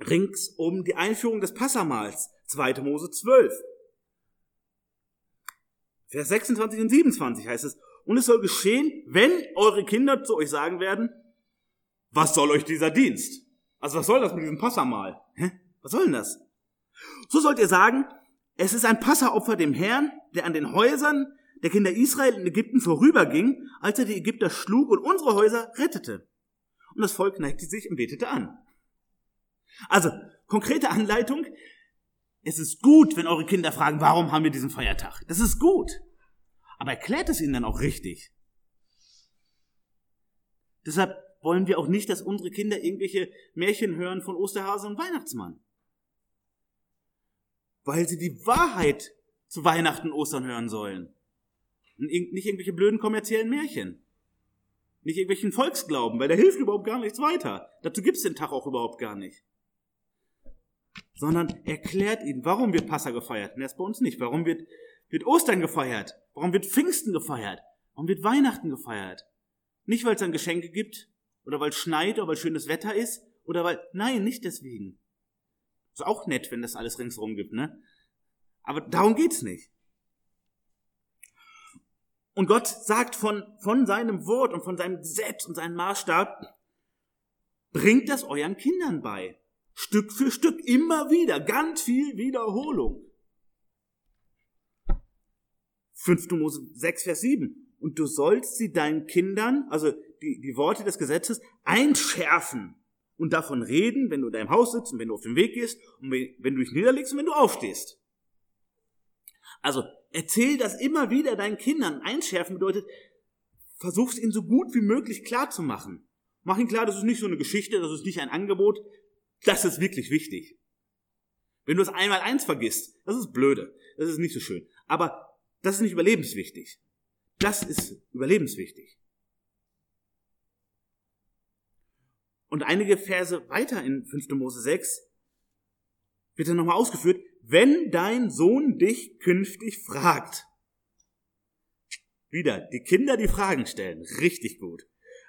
Rings um die Einführung des Passamals, 2. Mose 12. Vers 26 und 27 heißt es, und es soll geschehen, wenn eure Kinder zu euch sagen werden, was soll euch dieser Dienst? Also was soll das mit diesem Passamal? Hä? Was soll denn das? So sollt ihr sagen, es ist ein Passaopfer dem Herrn, der an den Häusern der Kinder Israel in Ägypten vorüberging, als er die Ägypter schlug und unsere Häuser rettete. Und das Volk neigte sich und betete an. Also, konkrete Anleitung. Es ist gut, wenn eure Kinder fragen, warum haben wir diesen Feiertag? Das ist gut. Aber erklärt es ihnen dann auch richtig. Deshalb wollen wir auch nicht, dass unsere Kinder irgendwelche Märchen hören von Osterhase und Weihnachtsmann weil sie die Wahrheit zu Weihnachten, Ostern hören sollen. Und nicht irgendwelche blöden kommerziellen Märchen. Nicht irgendwelchen Volksglauben, weil der hilft überhaupt gar nichts weiter. Dazu gibt's den Tag auch überhaupt gar nicht. Sondern erklärt ihnen, warum wird Passa gefeiert. Und das bei uns nicht. Warum wird, wird Ostern gefeiert? Warum wird Pfingsten gefeiert? Warum wird Weihnachten gefeiert? Nicht, weil es dann Geschenke gibt, oder weil es schneit, oder weil schönes Wetter ist, oder weil, nein, nicht deswegen. Ist auch nett, wenn das alles ringsherum gibt, ne? Aber darum geht's nicht. Und Gott sagt von, von seinem Wort und von seinem Gesetz und seinem Maßstab, bringt das euren Kindern bei. Stück für Stück, immer wieder, ganz viel Wiederholung. 5. Mose 6, Vers 7. Und du sollst sie deinen Kindern, also die, die Worte des Gesetzes, einschärfen und davon reden, wenn du in deinem Haus sitzt und wenn du auf dem Weg gehst und wenn du dich niederlegst und wenn du aufstehst. Also erzähl das immer wieder deinen Kindern. Einschärfen bedeutet, versuch es ihnen so gut wie möglich klar zu machen. Mach ihnen klar, das ist nicht so eine Geschichte, das ist nicht ein Angebot, das ist wirklich wichtig. Wenn du es einmal eins vergisst, das ist blöde, das ist nicht so schön. Aber Das ist nicht überlebenswichtig. Das ist überlebenswichtig. Und einige Verse weiter in 5. Mose 6 wird dann nochmal ausgeführt, wenn dein Sohn dich künftig fragt. Wieder, die Kinder, die Fragen stellen. Richtig gut.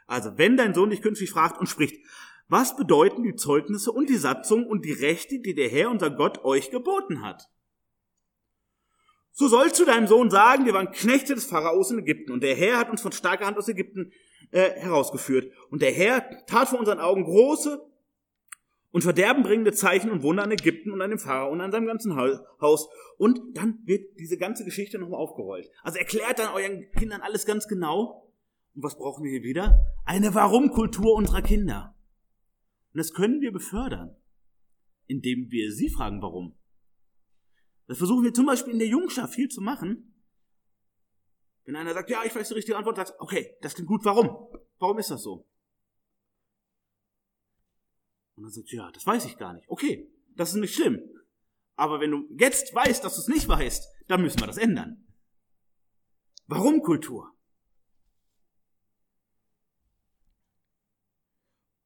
Also, wenn dein Sohn dich künftig fragt und spricht, was bedeuten die Zeugnisse und die Satzungen und die Rechte, die der Herr, unser Gott, euch geboten hat? So sollst du deinem Sohn sagen, wir waren Knechte des Pharaos in Ägypten und der Herr hat uns von starker Hand aus Ägypten äh, herausgeführt. Und der Herr tat vor unseren Augen große und verderbenbringende Zeichen und Wunder an Ägypten und an dem Pharao und an seinem ganzen Haus. Und dann wird diese ganze Geschichte nochmal aufgerollt. Also erklärt dann euren Kindern alles ganz genau. Und was brauchen wir hier wieder? Eine Warum-Kultur unserer Kinder. Und das können wir befördern, indem wir sie fragen, warum. Das versuchen wir zum Beispiel in der Jungschaft viel zu machen. Wenn einer sagt, ja, ich weiß die richtige Antwort, sagst, okay, das klingt gut, warum? Warum ist das so? Und dann sagt, ja, das weiß ich gar nicht. Okay, das ist nicht schlimm. Aber wenn du jetzt weißt, dass du es nicht weißt, dann müssen wir das ändern. Warum Kultur?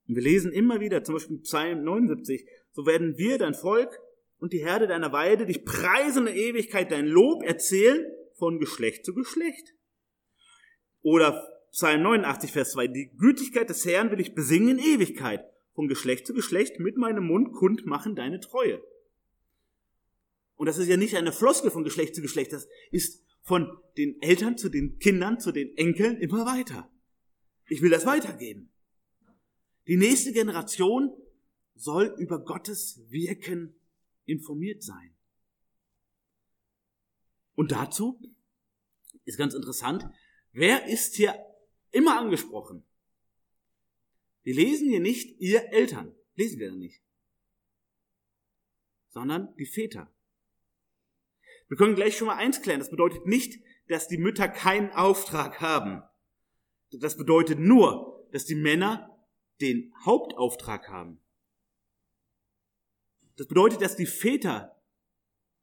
Und wir lesen immer wieder, zum Beispiel Psalm 79, so werden wir, dein Volk und die Herde deiner Weide, dich preisen in Ewigkeit dein Lob erzählen von Geschlecht zu Geschlecht. Oder Psalm 89, Vers 2, die Gütigkeit des Herrn will ich besingen in Ewigkeit, von Geschlecht zu Geschlecht mit meinem Mund kund machen deine Treue. Und das ist ja nicht eine Floskel von Geschlecht zu Geschlecht, das ist von den Eltern zu den Kindern, zu den Enkeln immer weiter. Ich will das weitergeben. Die nächste Generation soll über Gottes Wirken informiert sein. Und dazu ist ganz interessant, wer ist hier immer angesprochen? Wir lesen hier nicht ihr Eltern, lesen wir nicht, sondern die Väter. Wir können gleich schon mal eins klären, das bedeutet nicht, dass die Mütter keinen Auftrag haben. Das bedeutet nur, dass die Männer den Hauptauftrag haben. Das bedeutet, dass die Väter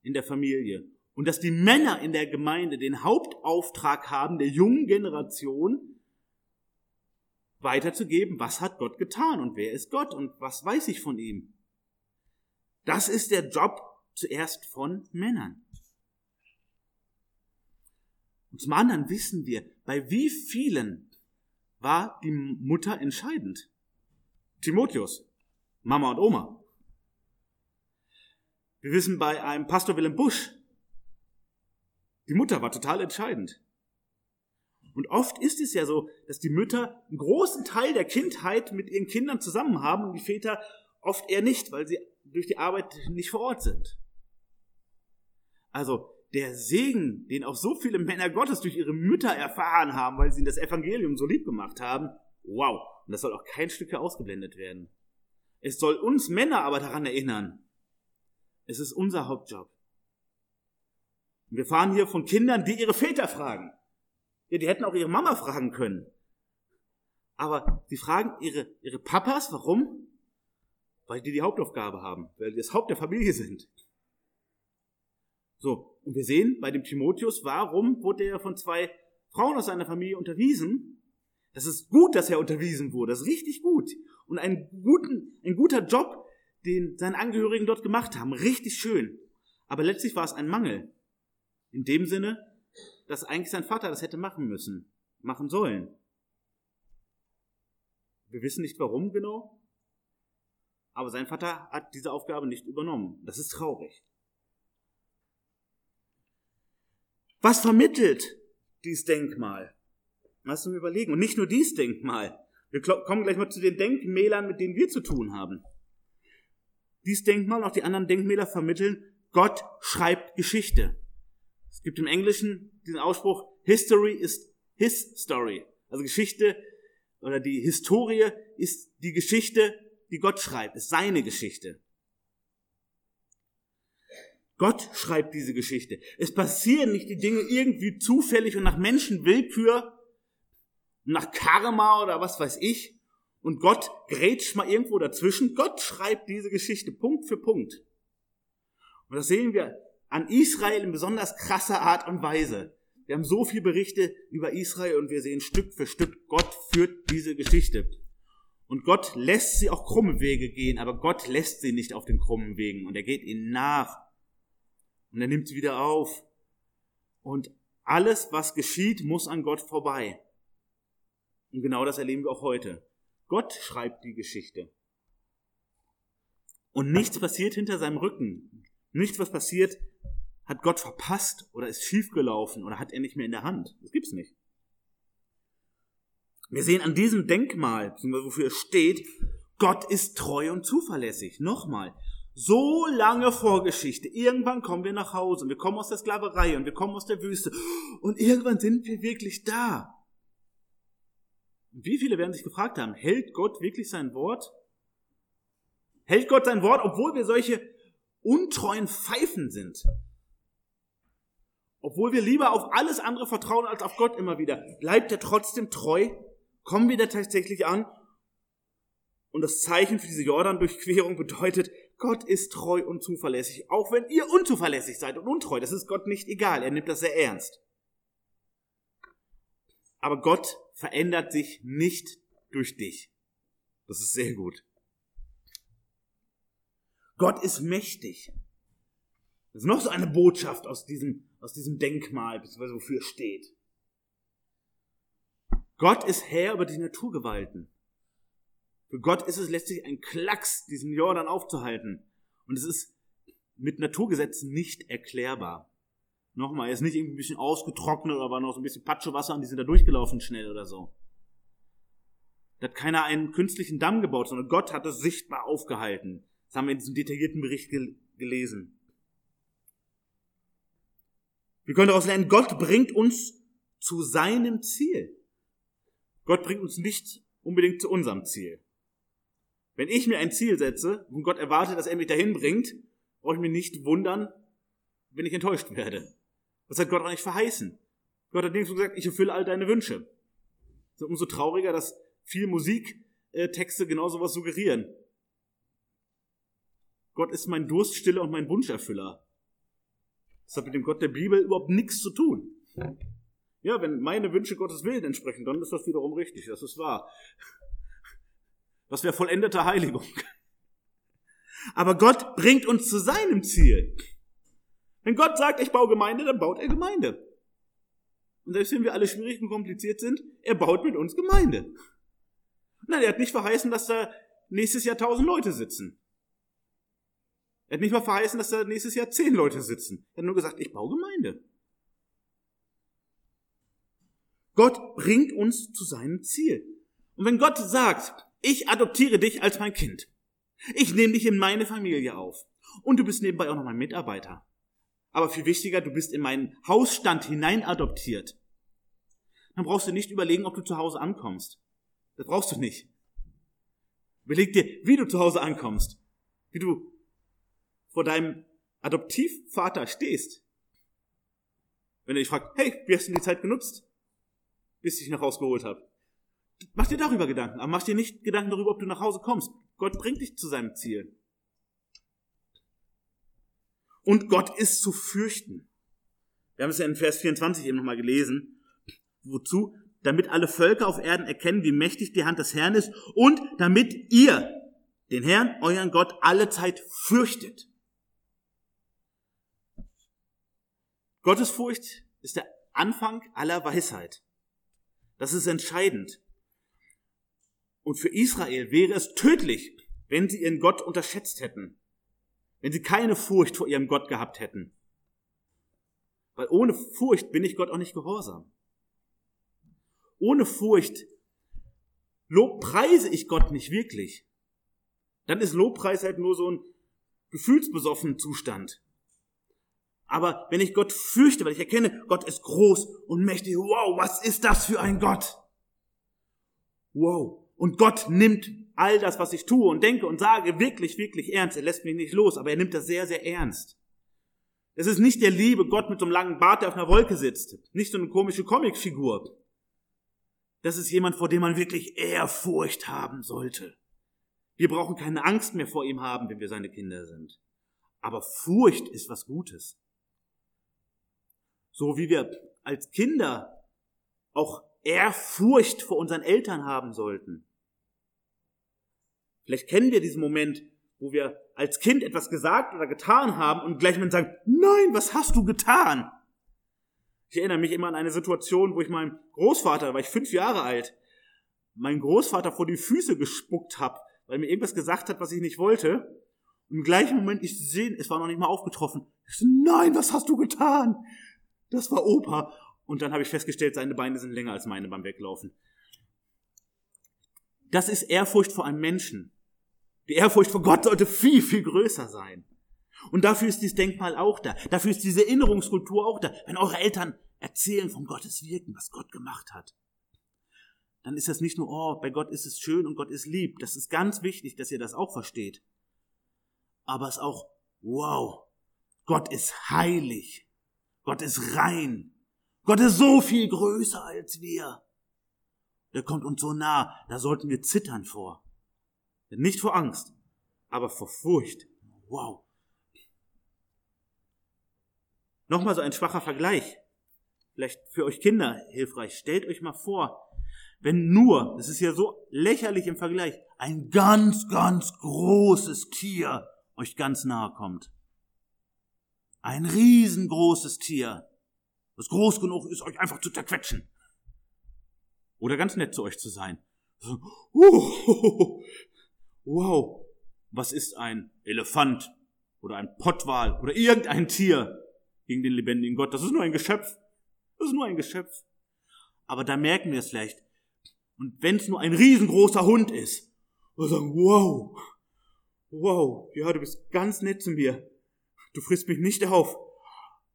in der Familie und dass die Männer in der Gemeinde den Hauptauftrag haben, der jungen Generation weiterzugeben, was hat Gott getan und wer ist Gott und was weiß ich von ihm. Das ist der Job zuerst von Männern. Und zum anderen wissen wir, bei wie vielen war die Mutter entscheidend. Timotheus, Mama und Oma. Wir wissen bei einem Pastor Willem Busch, die Mutter war total entscheidend. Und oft ist es ja so, dass die Mütter einen großen Teil der Kindheit mit ihren Kindern zusammen haben und die Väter oft eher nicht, weil sie durch die Arbeit nicht vor Ort sind. Also der Segen, den auch so viele Männer Gottes durch ihre Mütter erfahren haben, weil sie das Evangelium so lieb gemacht haben, wow, und das soll auch kein Stück ausgeblendet werden. Es soll uns Männer aber daran erinnern, es ist unser Hauptjob. Wir fahren hier von Kindern, die ihre Väter fragen. Ja, die hätten auch ihre Mama fragen können. Aber sie fragen ihre, ihre Papas, warum? Weil die die Hauptaufgabe haben, weil die das Haupt der Familie sind. So, und wir sehen bei dem Timotheus, warum wurde er von zwei Frauen aus seiner Familie unterwiesen? Das ist gut, dass er unterwiesen wurde, das ist richtig gut. Und ein, guten, ein guter Job, den seine Angehörigen dort gemacht haben. Richtig schön. Aber letztlich war es ein Mangel. In dem Sinne, dass eigentlich sein Vater das hätte machen müssen, machen sollen. Wir wissen nicht warum genau, aber sein Vater hat diese Aufgabe nicht übernommen. Das ist traurig. Was vermittelt dieses Denkmal? Lass uns überlegen. Und nicht nur dieses Denkmal. Wir kommen gleich mal zu den Denkmälern, mit denen wir zu tun haben. Dies Denkmal und auch die anderen Denkmäler vermitteln, Gott schreibt Geschichte. Es gibt im Englischen diesen Ausspruch, History is his story. Also Geschichte oder die Historie ist die Geschichte, die Gott schreibt, ist seine Geschichte. Gott schreibt diese Geschichte. Es passieren nicht die Dinge irgendwie zufällig und nach Menschenwillkür, nach Karma oder was weiß ich, und Gott grätscht mal irgendwo dazwischen. Gott schreibt diese Geschichte Punkt für Punkt. Und das sehen wir an Israel in besonders krasser Art und Weise. Wir haben so viele Berichte über Israel und wir sehen Stück für Stück, Gott führt diese Geschichte. Und Gott lässt sie auch krumme Wege gehen, aber Gott lässt sie nicht auf den krummen Wegen und er geht ihnen nach. Und er nimmt sie wieder auf. Und alles, was geschieht, muss an Gott vorbei. Und genau das erleben wir auch heute. Gott schreibt die Geschichte. Und nichts passiert hinter seinem Rücken. Nichts, was passiert, hat Gott verpasst oder ist schiefgelaufen oder hat er nicht mehr in der Hand. Das gibt's nicht. Wir sehen an diesem Denkmal, wofür es steht, Gott ist treu und zuverlässig. Nochmal. So lange Vorgeschichte. Irgendwann kommen wir nach Hause und wir kommen aus der Sklaverei und wir kommen aus der Wüste und irgendwann sind wir wirklich da. Wie viele werden sich gefragt haben, hält Gott wirklich sein Wort? Hält Gott sein Wort, obwohl wir solche untreuen Pfeifen sind? Obwohl wir lieber auf alles andere vertrauen als auf Gott immer wieder, bleibt er trotzdem treu? Kommen wir da tatsächlich an? Und das Zeichen für diese Jordan-Durchquerung bedeutet, Gott ist treu und zuverlässig, auch wenn ihr unzuverlässig seid und untreu. Das ist Gott nicht egal. Er nimmt das sehr ernst. Aber Gott verändert sich nicht durch dich. Das ist sehr gut. Gott ist mächtig. Das ist noch so eine Botschaft aus diesem, aus diesem Denkmal, beziehungsweise wofür steht. Gott ist Herr über die Naturgewalten. Für Gott ist es letztlich ein Klacks, diesen Jordan aufzuhalten. Und es ist mit Naturgesetzen nicht erklärbar. Nochmal, er ist nicht irgendwie ein bisschen ausgetrocknet oder war noch so ein bisschen Patschewasser und die sind da durchgelaufen schnell oder so. Da hat keiner einen künstlichen Damm gebaut, sondern Gott hat es sichtbar aufgehalten. Das haben wir in diesem detaillierten Bericht gel gelesen. Wir können daraus lernen, Gott bringt uns zu seinem Ziel. Gott bringt uns nicht unbedingt zu unserem Ziel. Wenn ich mir ein Ziel setze und Gott erwartet, dass er mich dahin bringt, brauche ich mich nicht wundern, wenn ich enttäuscht werde. Das hat Gott auch nicht verheißen. Gott hat nirgendwo gesagt, ich erfülle all deine Wünsche. Ist umso trauriger, dass viel Musiktexte genau sowas suggerieren. Gott ist mein Durststiller und mein Wunscherfüller. Das hat mit dem Gott der Bibel überhaupt nichts zu tun. Ja, wenn meine Wünsche Gottes Willen entsprechen, dann ist das wiederum richtig, das ist wahr. Das wäre vollendete Heiligung. Aber Gott bringt uns zu seinem Ziel. Wenn Gott sagt, ich baue Gemeinde, dann baut er Gemeinde. Und selbst wenn wir alle schwierig und kompliziert sind, er baut mit uns Gemeinde. Nein, er hat nicht verheißen, dass da nächstes Jahr tausend Leute sitzen. Er hat nicht mal verheißen, dass da nächstes Jahr zehn Leute sitzen. Er hat nur gesagt, ich baue Gemeinde. Gott bringt uns zu seinem Ziel. Und wenn Gott sagt, ich adoptiere dich als mein Kind, ich nehme dich in meine Familie auf und du bist nebenbei auch noch mein Mitarbeiter, aber viel wichtiger, du bist in meinen Hausstand hinein adoptiert, dann brauchst du nicht überlegen, ob du zu Hause ankommst. Das brauchst du nicht. Überleg dir, wie du zu Hause ankommst, wie du vor deinem Adoptivvater stehst. Wenn er dich fragt, hey, wie hast du die Zeit genutzt? bis ich nach Hause geholt habe. Mach dir darüber Gedanken, aber mach dir nicht Gedanken darüber, ob du nach Hause kommst. Gott bringt dich zu seinem Ziel. Und Gott ist zu fürchten. Wir haben es ja in Vers 24 eben nochmal gelesen. Wozu? Damit alle Völker auf Erden erkennen, wie mächtig die Hand des Herrn ist und damit ihr den Herrn, euren Gott, alle Zeit fürchtet. Gottes Furcht ist der Anfang aller Weisheit. Das ist entscheidend. Und für Israel wäre es tödlich, wenn sie ihren Gott unterschätzt hätten, wenn sie keine Furcht vor ihrem Gott gehabt hätten. Weil ohne Furcht bin ich Gott auch nicht gehorsam. Ohne Furcht lobpreise ich Gott nicht wirklich. Dann ist Lobpreis halt nur so ein gefühlsbesoffener Zustand. Aber wenn ich Gott fürchte, weil ich erkenne, Gott ist groß und mächtig, wow, was ist das für ein Gott? Wow. Und Gott nimmt all das, was ich tue und denke und sage, wirklich, wirklich ernst. Er lässt mich nicht los, aber er nimmt das sehr, sehr ernst. Es ist nicht der liebe Gott mit so einem langen Bart, der auf einer Wolke sitzt. Nicht so eine komische Comicfigur. Das ist jemand, vor dem man wirklich Ehrfurcht haben sollte. Wir brauchen keine Angst mehr vor ihm haben, wenn wir seine Kinder sind. Aber Furcht ist was Gutes. So wie wir als Kinder auch Ehrfurcht vor unseren Eltern haben sollten. Vielleicht kennen wir diesen Moment, wo wir als Kind etwas gesagt oder getan haben und gleich mal sagen, nein, was hast du getan? Ich erinnere mich immer an eine Situation, wo ich meinem Großvater, da war ich fünf Jahre alt, meinen Großvater vor die Füße gespuckt habe, weil mir irgendwas gesagt hat, was ich nicht wollte. Im gleichen Moment, ich sehe, es war noch nicht mal aufgetroffen. Ich so, nein, was hast du getan? Das war Opa. Und dann habe ich festgestellt, seine Beine sind länger als meine beim Weglaufen. Das ist Ehrfurcht vor einem Menschen. Die Ehrfurcht vor Gott sollte viel, viel größer sein. Und dafür ist dieses Denkmal auch da. Dafür ist diese Erinnerungskultur auch da. Wenn eure Eltern erzählen von Gottes Wirken, was Gott gemacht hat, dann ist das nicht nur, oh, bei Gott ist es schön und Gott ist lieb. Das ist ganz wichtig, dass ihr das auch versteht. Aber es ist auch, wow, Gott ist heilig. Gott ist rein. Gott ist so viel größer als wir. Der kommt uns so nah, da sollten wir zittern vor. Nicht vor Angst, aber vor Furcht. Wow. Nochmal so ein schwacher Vergleich. Vielleicht für euch Kinder hilfreich. Stellt euch mal vor, wenn nur, das ist ja so lächerlich im Vergleich, ein ganz, ganz großes Tier euch ganz nahe kommt. Ein riesengroßes Tier was groß genug ist, euch einfach zu zerquetschen. Oder ganz nett zu euch zu sein. So, [laughs] uh, wow, was ist ein Elefant oder ein Pottwal oder irgendein Tier gegen den lebendigen Gott? Das ist nur ein Geschöpf. Das ist nur ein Geschöpf. Aber da merken wir es vielleicht. Und wenn es nur ein riesengroßer Hund ist, wir sagen, wow, wow, ja, du bist ganz nett zu mir. Du frisst mich nicht auf.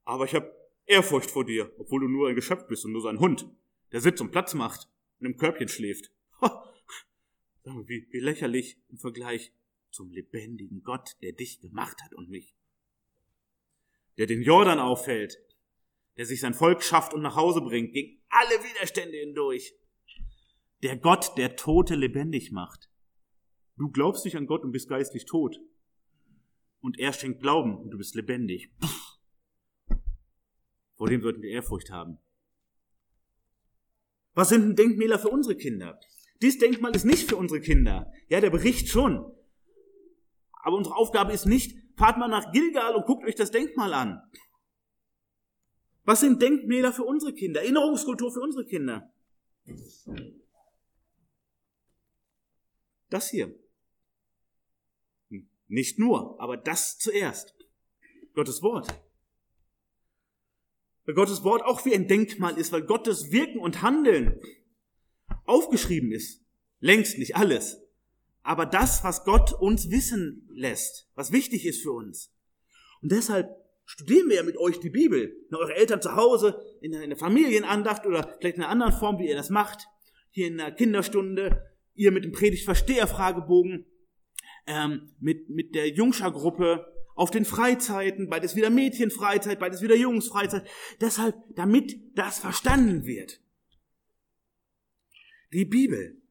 Aber ich habe Ehrfurcht vor dir, obwohl du nur ein Geschöpf bist und nur so ein Hund, der sitzt und Platz macht und im Körbchen schläft. Wie, wie lächerlich im Vergleich zum lebendigen Gott, der dich gemacht hat und mich. Der den Jordan auffällt, der sich sein Volk schafft und nach Hause bringt, gegen alle Widerstände hindurch. Der Gott, der Tote lebendig macht. Du glaubst nicht an Gott und bist geistlich tot. Und er schenkt Glauben und du bist lebendig. Puh. Vor dem sollten wir Ehrfurcht haben. Was sind denn Denkmäler für unsere Kinder? Dies Denkmal ist nicht für unsere Kinder. Ja, der Bericht schon. Aber unsere Aufgabe ist nicht, fahrt mal nach Gilgal und guckt euch das Denkmal an. Was sind Denkmäler für unsere Kinder? Erinnerungskultur für unsere Kinder? Das hier. Nicht nur, aber das zuerst. Gottes Wort weil Gottes Wort auch wie ein Denkmal ist, weil Gottes Wirken und Handeln aufgeschrieben ist. Längst nicht alles. Aber das, was Gott uns wissen lässt, was wichtig ist für uns. Und deshalb studieren wir ja mit euch die Bibel. Eure Eltern zu Hause, in einer Familienandacht oder vielleicht in einer anderen Form, wie ihr das macht. Hier in der Kinderstunde, ihr mit dem Predigtversteher-Fragebogen, ähm, mit, mit der Jungscha-Gruppe, auf den Freizeiten, beides wieder Mädchenfreizeit, beides wieder Jungsfreizeit. Deshalb, damit das verstanden wird. Die Bibel.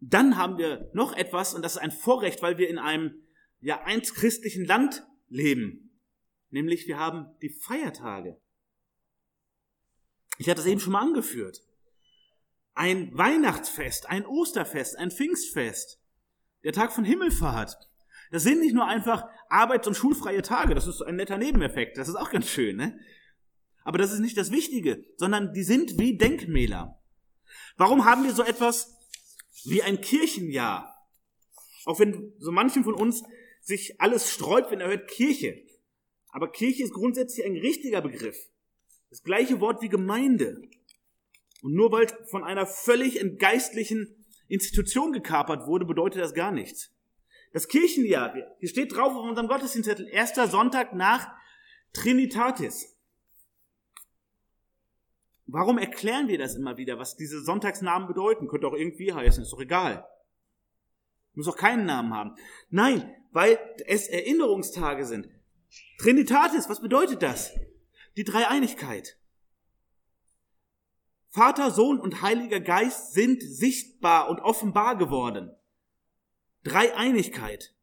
Dann haben wir noch etwas, und das ist ein Vorrecht, weil wir in einem ja einst christlichen Land leben. Nämlich wir haben die Feiertage. Ich hatte es eben schon mal angeführt. Ein Weihnachtsfest, ein Osterfest, ein Pfingstfest, der Tag von Himmelfahrt, das sind nicht nur einfach arbeits- und schulfreie Tage, das ist ein netter Nebeneffekt, das ist auch ganz schön, ne? Aber das ist nicht das Wichtige, sondern die sind wie Denkmäler. Warum haben wir so etwas wie ein Kirchenjahr? Auch wenn so manchen von uns sich alles sträubt, wenn er hört Kirche. Aber Kirche ist grundsätzlich ein richtiger Begriff. Das gleiche Wort wie Gemeinde. Und nur weil von einer völlig entgeistlichen Institution gekapert wurde, bedeutet das gar nichts. Das Kirchenjahr, hier steht drauf auf unserem Gottesdienstzettel, erster Sonntag nach Trinitatis. Warum erklären wir das immer wieder, was diese Sonntagsnamen bedeuten? Könnte auch irgendwie heißen, ist doch egal. Muss auch keinen Namen haben. Nein, weil es Erinnerungstage sind. Trinitatis, was bedeutet das? Die Dreieinigkeit. Vater, Sohn und Heiliger Geist sind sichtbar und offenbar geworden. Dreieinigkeit.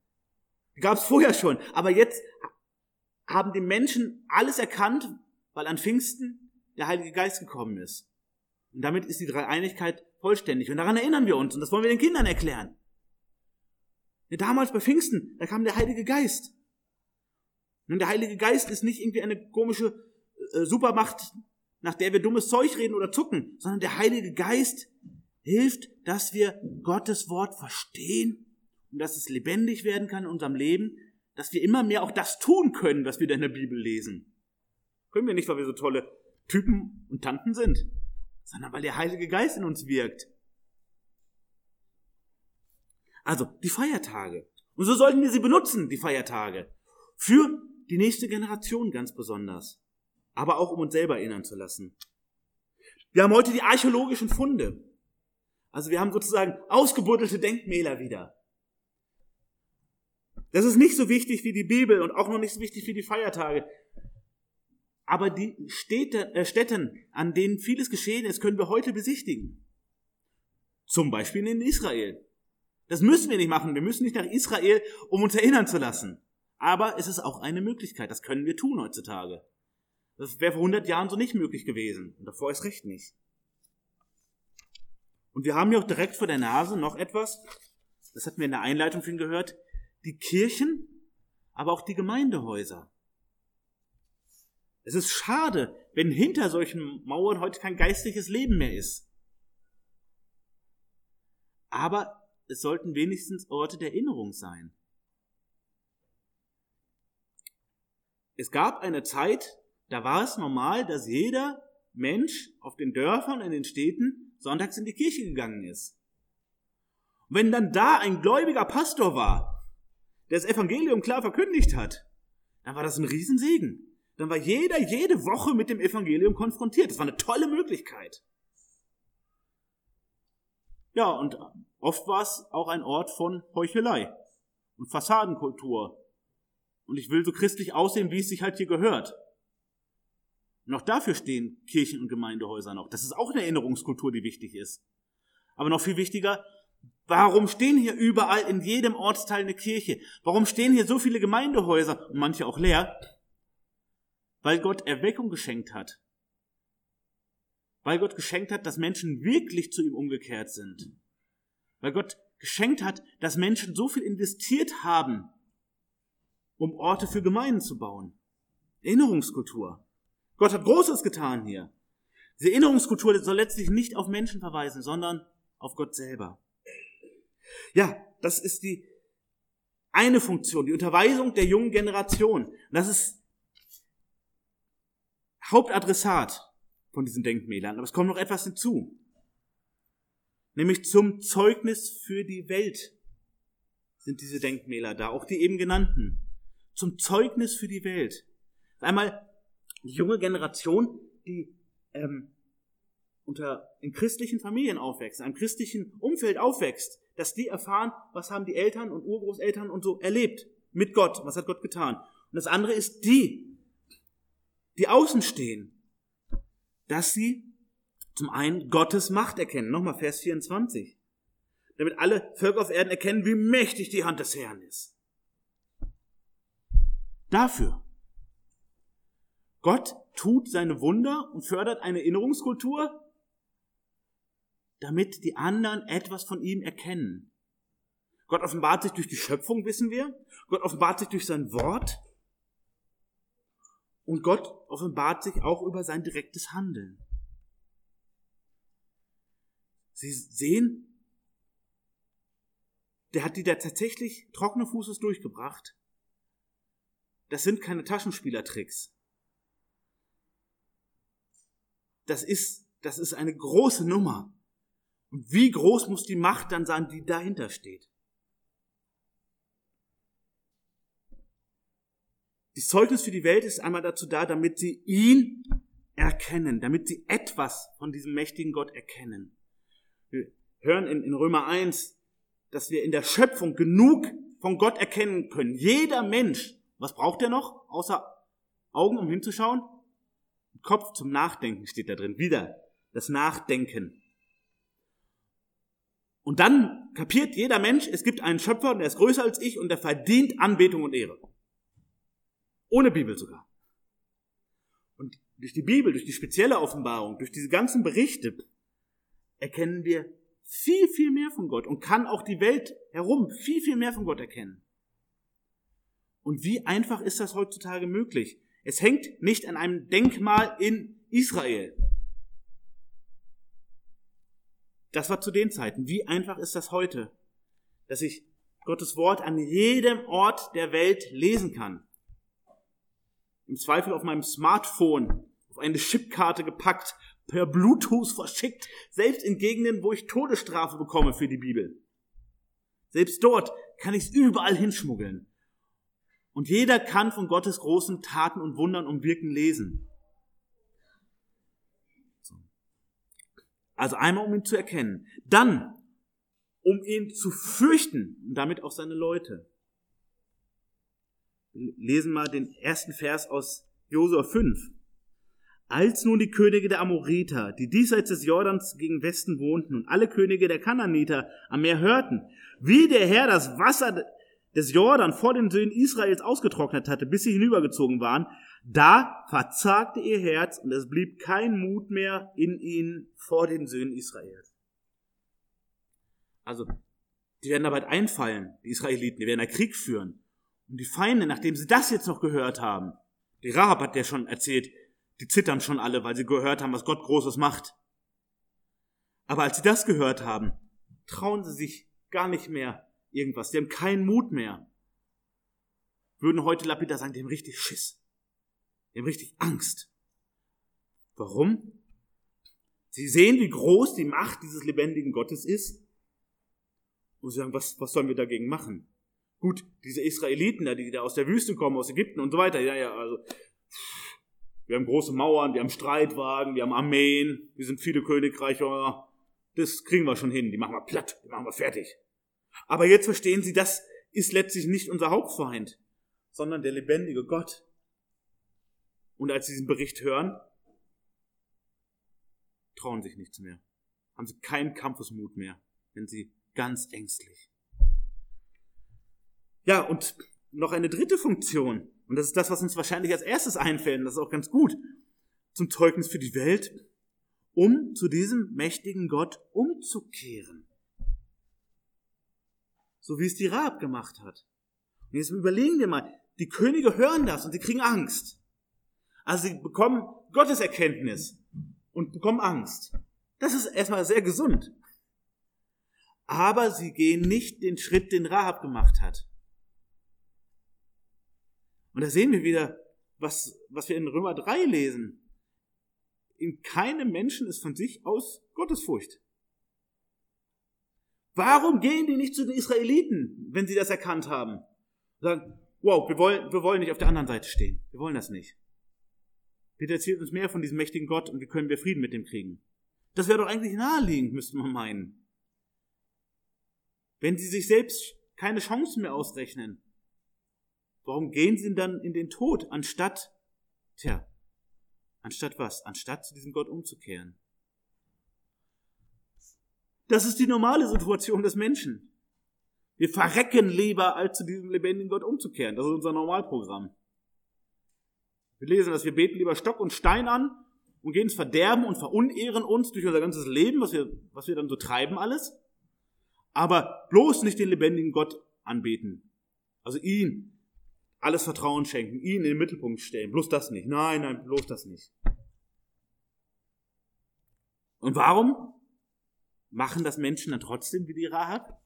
Gab es vorher schon. Aber jetzt haben die Menschen alles erkannt, weil an Pfingsten der Heilige Geist gekommen ist. Und damit ist die Dreieinigkeit vollständig. Und daran erinnern wir uns. Und das wollen wir den Kindern erklären. Ja, damals bei Pfingsten, da kam der Heilige Geist. Und der Heilige Geist ist nicht irgendwie eine komische äh, Supermacht, nach der wir dummes Zeug reden oder zucken, sondern der Heilige Geist hilft, dass wir Gottes Wort verstehen und dass es lebendig werden kann in unserem Leben, dass wir immer mehr auch das tun können, was wir da in der Bibel lesen. Können wir nicht, weil wir so tolle Typen und Tanten sind, sondern weil der Heilige Geist in uns wirkt. Also die Feiertage. Und so sollten wir sie benutzen, die Feiertage. Für die nächste Generation ganz besonders. Aber auch um uns selber erinnern zu lassen. Wir haben heute die archäologischen Funde. Also wir haben sozusagen ausgebuddelte Denkmäler wieder. Das ist nicht so wichtig wie die Bibel und auch noch nicht so wichtig wie die Feiertage. Aber die Städte, äh, Städten, an denen vieles geschehen ist, können wir heute besichtigen. Zum Beispiel in Israel. Das müssen wir nicht machen. Wir müssen nicht nach Israel, um uns erinnern zu lassen. Aber es ist auch eine Möglichkeit. Das können wir tun heutzutage. Das wäre vor 100 Jahren so nicht möglich gewesen. Und davor ist recht nicht. Und wir haben ja auch direkt vor der Nase noch etwas, das hatten wir in der Einleitung schon gehört, die Kirchen, aber auch die Gemeindehäuser. Es ist schade, wenn hinter solchen Mauern heute kein geistliches Leben mehr ist. Aber es sollten wenigstens Orte der Erinnerung sein. Es gab eine Zeit, da war es normal, dass jeder Mensch auf den Dörfern, in den Städten sonntags in die Kirche gegangen ist. Und wenn dann da ein gläubiger Pastor war, der das Evangelium klar verkündigt hat, dann war das ein Riesensegen. Dann war jeder jede Woche mit dem Evangelium konfrontiert. Das war eine tolle Möglichkeit. Ja, und oft war es auch ein Ort von Heuchelei und Fassadenkultur. Und ich will so christlich aussehen, wie es sich halt hier gehört. Und auch dafür stehen Kirchen und Gemeindehäuser noch. Das ist auch eine Erinnerungskultur, die wichtig ist. Aber noch viel wichtiger, Warum stehen hier überall in jedem Ortsteil eine Kirche? Warum stehen hier so viele Gemeindehäuser und manche auch leer? Weil Gott Erweckung geschenkt hat. Weil Gott geschenkt hat, dass Menschen wirklich zu ihm umgekehrt sind. Weil Gott geschenkt hat, dass Menschen so viel investiert haben, um Orte für Gemeinden zu bauen. Erinnerungskultur. Gott hat Großes getan hier. Diese Erinnerungskultur soll letztlich nicht auf Menschen verweisen, sondern auf Gott selber. Ja, das ist die eine Funktion, die Unterweisung der jungen Generation. das ist Hauptadressat von diesen Denkmälern. Aber es kommt noch etwas hinzu. Nämlich zum Zeugnis für die Welt sind diese Denkmäler da, auch die eben genannten. Zum Zeugnis für die Welt. Einmal die junge Generation, die ähm, unter in christlichen Familien aufwächst, in einem christlichen Umfeld aufwächst, dass die erfahren, was haben die Eltern und Urgroßeltern und so erlebt mit Gott, was hat Gott getan. Und das andere ist die, die außen stehen, dass sie zum einen Gottes Macht erkennen. Nochmal Vers 24. Damit alle Völker auf Erden erkennen, wie mächtig die Hand des Herrn ist. Dafür. Gott tut seine Wunder und fördert eine Erinnerungskultur, damit die anderen etwas von ihm erkennen. Gott offenbart sich durch die Schöpfung, wissen wir. Gott offenbart sich durch sein Wort. Und Gott offenbart sich auch über sein direktes Handeln. Sie sehen, der hat die da tatsächlich trockene Fußes durchgebracht. Das sind keine Taschenspielertricks. Das ist, das ist eine große Nummer. Und wie groß muss die Macht dann sein, die dahinter steht? Die Zeugnis für die Welt ist einmal dazu da, damit sie ihn erkennen, damit sie etwas von diesem mächtigen Gott erkennen. Wir hören in, in Römer 1, dass wir in der Schöpfung genug von Gott erkennen können. Jeder Mensch, was braucht er noch, außer Augen, um hinzuschauen? Kopf zum Nachdenken steht da drin. Wieder das Nachdenken. Und dann kapiert jeder Mensch, es gibt einen Schöpfer und der ist größer als ich und der verdient Anbetung und Ehre. Ohne Bibel sogar. Und durch die Bibel, durch die spezielle Offenbarung, durch diese ganzen Berichte, erkennen wir viel, viel mehr von Gott und kann auch die Welt herum viel, viel mehr von Gott erkennen. Und wie einfach ist das heutzutage möglich? Es hängt nicht an einem Denkmal in Israel. Das war zu den Zeiten. Wie einfach ist das heute, dass ich Gottes Wort an jedem Ort der Welt lesen kann? Im Zweifel auf meinem Smartphone, auf eine Chipkarte gepackt, per Bluetooth verschickt, selbst in Gegenden, wo ich Todesstrafe bekomme für die Bibel. Selbst dort kann ich es überall hinschmuggeln. Und jeder kann von Gottes großen Taten und Wundern und Wirken lesen. Also einmal, um ihn zu erkennen. Dann, um ihn zu fürchten und damit auch seine Leute. Lesen mal den ersten Vers aus Josua 5. Als nun die Könige der Amoriter, die diesseits des Jordans gegen Westen wohnten, und alle Könige der Kananiter am Meer hörten, wie der Herr das Wasser des Jordan vor den Söhnen Israels ausgetrocknet hatte, bis sie hinübergezogen waren, da verzagte ihr Herz und es blieb kein Mut mehr in ihnen vor den Söhnen Israels. Also, die werden da bald einfallen, die Israeliten, die werden da Krieg führen. Und die Feinde, nachdem sie das jetzt noch gehört haben, die Rahab hat ja schon erzählt, die zittern schon alle, weil sie gehört haben, was Gott Großes macht. Aber als sie das gehört haben, trauen sie sich gar nicht mehr irgendwas. Die haben keinen Mut mehr. Würden heute lapidar sagen, die haben richtig Schiss. Die haben richtig Angst. Warum? Sie sehen, wie groß die Macht dieses lebendigen Gottes ist. Und sie sagen, was, was sollen wir dagegen machen? Gut, diese Israeliten, die da aus der Wüste kommen, aus Ägypten und so weiter, ja, ja, also, wir haben große Mauern, wir haben Streitwagen, wir haben Armeen, wir sind viele Königreiche, das kriegen wir schon hin, die machen wir platt, die machen wir fertig. Aber jetzt verstehen sie, das ist letztlich nicht unser Hauptfeind, sondern der lebendige Gott. Und als sie diesen Bericht hören, trauen sich nichts mehr. Haben sie keinen Kampfesmut mehr, wenn sie ganz ängstlich. Ja, und noch eine dritte Funktion. Und das ist das, was uns wahrscheinlich als erstes einfällt. Und das ist auch ganz gut. Zum Zeugnis für die Welt, um zu diesem mächtigen Gott umzukehren so wie es die Rahab gemacht hat. Und jetzt überlegen wir mal, die Könige hören das und sie kriegen Angst. Also sie bekommen Gotteserkenntnis und bekommen Angst. Das ist erstmal sehr gesund. Aber sie gehen nicht den Schritt, den Rahab gemacht hat. Und da sehen wir wieder, was, was wir in Römer 3 lesen. In keinem Menschen ist von sich aus Gottesfurcht. Warum gehen die nicht zu den Israeliten, wenn sie das erkannt haben? Sagen, wow, wir wollen, wir wollen nicht auf der anderen Seite stehen. Wir wollen das nicht. Bitte erzählt uns mehr von diesem mächtigen Gott und wie können wir Frieden mit dem kriegen. Das wäre doch eigentlich naheliegend, müsste man meinen. Wenn sie sich selbst keine Chancen mehr ausrechnen, warum gehen sie dann in den Tod, anstatt, tja, anstatt was? Anstatt zu diesem Gott umzukehren. Das ist die normale Situation des Menschen. Wir verrecken lieber, als zu diesem lebendigen Gott umzukehren. Das ist unser Normalprogramm. Wir lesen dass wir beten lieber Stock und Stein an und gehen ins Verderben und verunehren uns durch unser ganzes Leben, was wir, was wir dann so treiben alles. Aber bloß nicht den lebendigen Gott anbeten. Also ihn alles Vertrauen schenken, ihn in den Mittelpunkt stellen. Bloß das nicht. Nein, nein, bloß das nicht. Und warum? Machen das Menschen dann trotzdem wie die Rahab?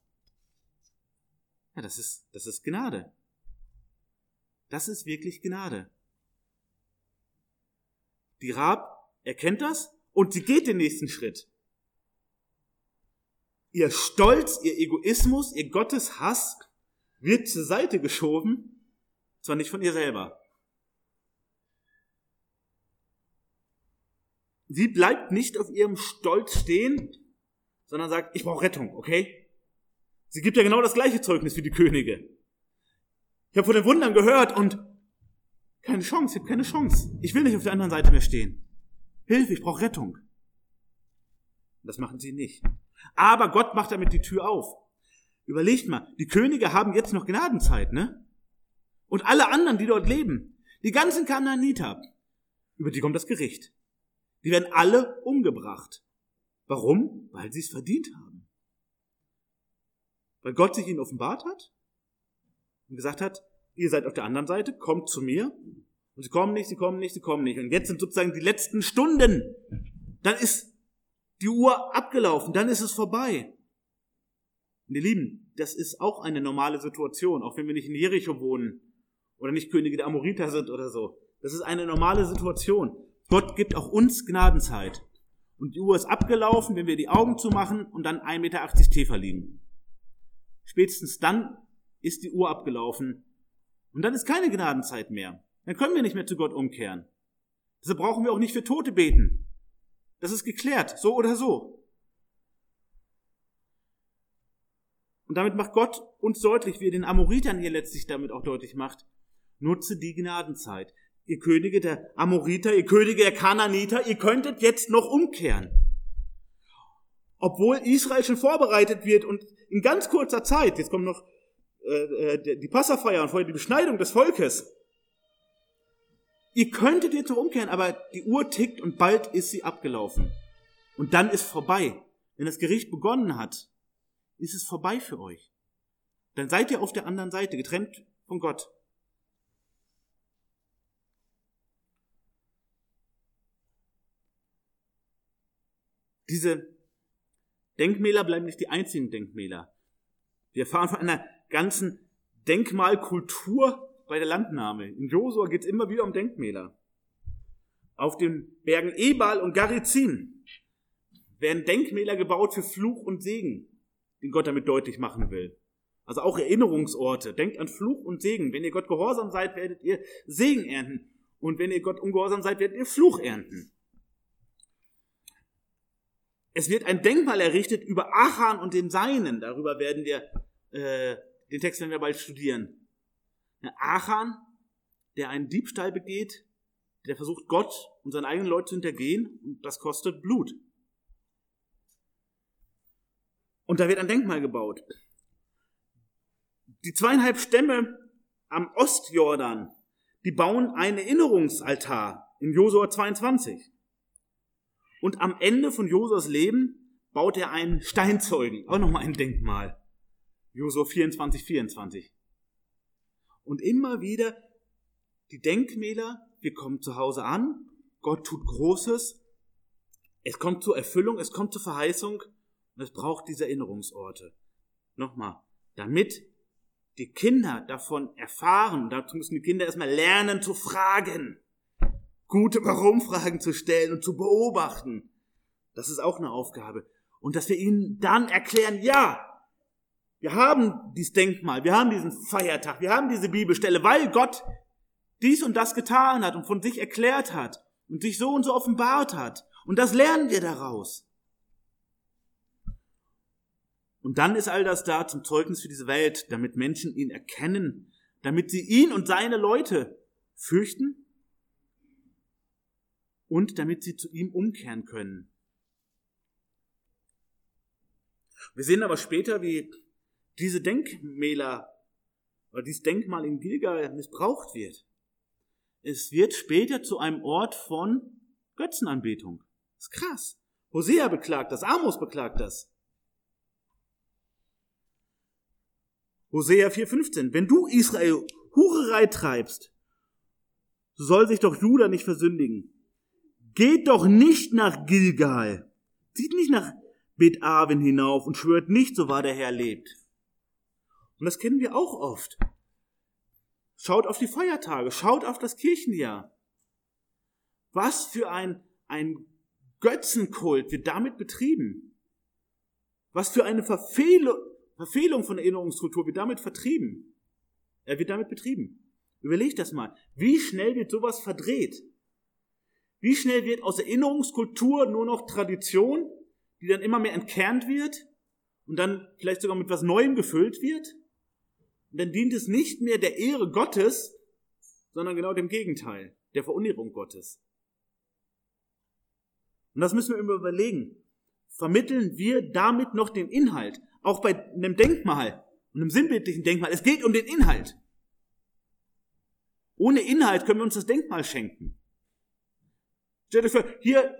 Ja, das ist, das ist Gnade. Das ist wirklich Gnade. Die Rahab erkennt das und sie geht den nächsten Schritt. Ihr Stolz, ihr Egoismus, ihr Gotteshass wird zur Seite geschoben, zwar nicht von ihr selber. Sie bleibt nicht auf ihrem Stolz stehen, sondern sagt, ich brauche Rettung, okay? Sie gibt ja genau das gleiche Zeugnis wie die Könige. Ich habe von den Wundern gehört und keine Chance, ich habe keine Chance. Ich will nicht auf der anderen Seite mehr stehen. Hilfe, ich brauche Rettung. Das machen sie nicht. Aber Gott macht damit die Tür auf. Überlegt mal, die Könige haben jetzt noch Gnadenzeit, ne? Und alle anderen, die dort leben, die ganzen Kananiter, Über die kommt das Gericht. Die werden alle umgebracht. Warum? Weil sie es verdient haben. Weil Gott sich ihnen offenbart hat und gesagt hat, ihr seid auf der anderen Seite, kommt zu mir. Und sie kommen nicht, sie kommen nicht, sie kommen nicht. Und jetzt sind sozusagen die letzten Stunden. Dann ist die Uhr abgelaufen, dann ist es vorbei. Und ihr Lieben, das ist auch eine normale Situation, auch wenn wir nicht in Jericho wohnen oder nicht Könige der Amoriter sind oder so. Das ist eine normale Situation. Gott gibt auch uns Gnadenzeit. Und die Uhr ist abgelaufen, wenn wir die Augen zumachen und dann 1,80 Meter tiefer liegen. Spätestens dann ist die Uhr abgelaufen und dann ist keine Gnadenzeit mehr. Dann können wir nicht mehr zu Gott umkehren. Deshalb brauchen wir auch nicht für Tote beten. Das ist geklärt, so oder so. Und damit macht Gott uns deutlich, wie er den Amoritern hier letztlich damit auch deutlich macht, nutze die Gnadenzeit. Ihr Könige der Amoriter, ihr Könige der Kananiter, ihr könntet jetzt noch umkehren. Obwohl Israel schon vorbereitet wird und in ganz kurzer Zeit, jetzt kommt noch äh, äh die Passafeier und vorher die Beschneidung des Volkes. Ihr könntet jetzt noch umkehren, aber die Uhr tickt und bald ist sie abgelaufen. Und dann ist vorbei. Wenn das Gericht begonnen hat, ist es vorbei für euch. Dann seid ihr auf der anderen Seite, getrennt von Gott. Diese Denkmäler bleiben nicht die einzigen Denkmäler. Wir erfahren von einer ganzen Denkmalkultur bei der Landnahme. In Josua geht es immer wieder um Denkmäler. Auf den Bergen Ebal und Garizim werden Denkmäler gebaut für Fluch und Segen, den Gott damit deutlich machen will. Also auch Erinnerungsorte. Denkt an Fluch und Segen. Wenn ihr Gott gehorsam seid, werdet ihr Segen ernten. Und wenn ihr Gott ungehorsam seid, werdet ihr Fluch ernten. Es wird ein Denkmal errichtet über Achan und den Seinen. Darüber werden wir, äh, den Text werden wir bald studieren. Achan, der einen Diebstahl begeht, der versucht Gott und seine eigenen Leute zu hintergehen und das kostet Blut. Und da wird ein Denkmal gebaut. Die zweieinhalb Stämme am Ostjordan, die bauen einen Erinnerungsaltar in Josua 22. Und am Ende von Josuas Leben baut er einen Steinzeugen, auch nochmal ein Denkmal. Josua 24, 24. Und immer wieder die Denkmäler, wir kommen zu Hause an, Gott tut Großes, es kommt zur Erfüllung, es kommt zur Verheißung und es braucht diese Erinnerungsorte. Nochmal, damit die Kinder davon erfahren, dazu müssen die Kinder erstmal lernen zu fragen, gute Warum-Fragen zu stellen und zu beobachten. Das ist auch eine Aufgabe. Und dass wir ihnen dann erklären, ja, wir haben dieses Denkmal, wir haben diesen Feiertag, wir haben diese Bibelstelle, weil Gott dies und das getan hat und von sich erklärt hat und sich so und so offenbart hat. Und das lernen wir daraus. Und dann ist all das da zum Zeugnis für diese Welt, damit Menschen ihn erkennen, damit sie ihn und seine Leute fürchten und damit sie zu ihm umkehren können. Wir sehen aber später, wie diese Denkmäler oder dieses Denkmal in Gilgal missbraucht wird. Es wird später zu einem Ort von Götzenanbetung. Das ist krass. Hosea beklagt das, Amos beklagt das. Hosea 4,15. Wenn du Israel Hurerei treibst, so soll sich doch Judah nicht versündigen. Geht doch nicht nach Gilgal. Zieht nicht nach Bet Aven hinauf und schwört nicht, so wahr der Herr lebt. Und das kennen wir auch oft. Schaut auf die Feiertage, schaut auf das Kirchenjahr. Was für ein, ein Götzenkult wird damit betrieben? Was für eine Verfehlung, Verfehlung von Erinnerungskultur wird damit vertrieben? Er wird damit betrieben. Überlegt das mal. Wie schnell wird sowas verdreht? Wie schnell wird aus Erinnerungskultur nur noch Tradition, die dann immer mehr entkernt wird und dann vielleicht sogar mit was Neuem gefüllt wird? Und dann dient es nicht mehr der Ehre Gottes, sondern genau dem Gegenteil, der Verunehrung Gottes. Und das müssen wir immer überlegen. Vermitteln wir damit noch den Inhalt? Auch bei einem Denkmal einem sinnbildlichen Denkmal. Es geht um den Inhalt. Ohne Inhalt können wir uns das Denkmal schenken. Stellt euch vor, hier,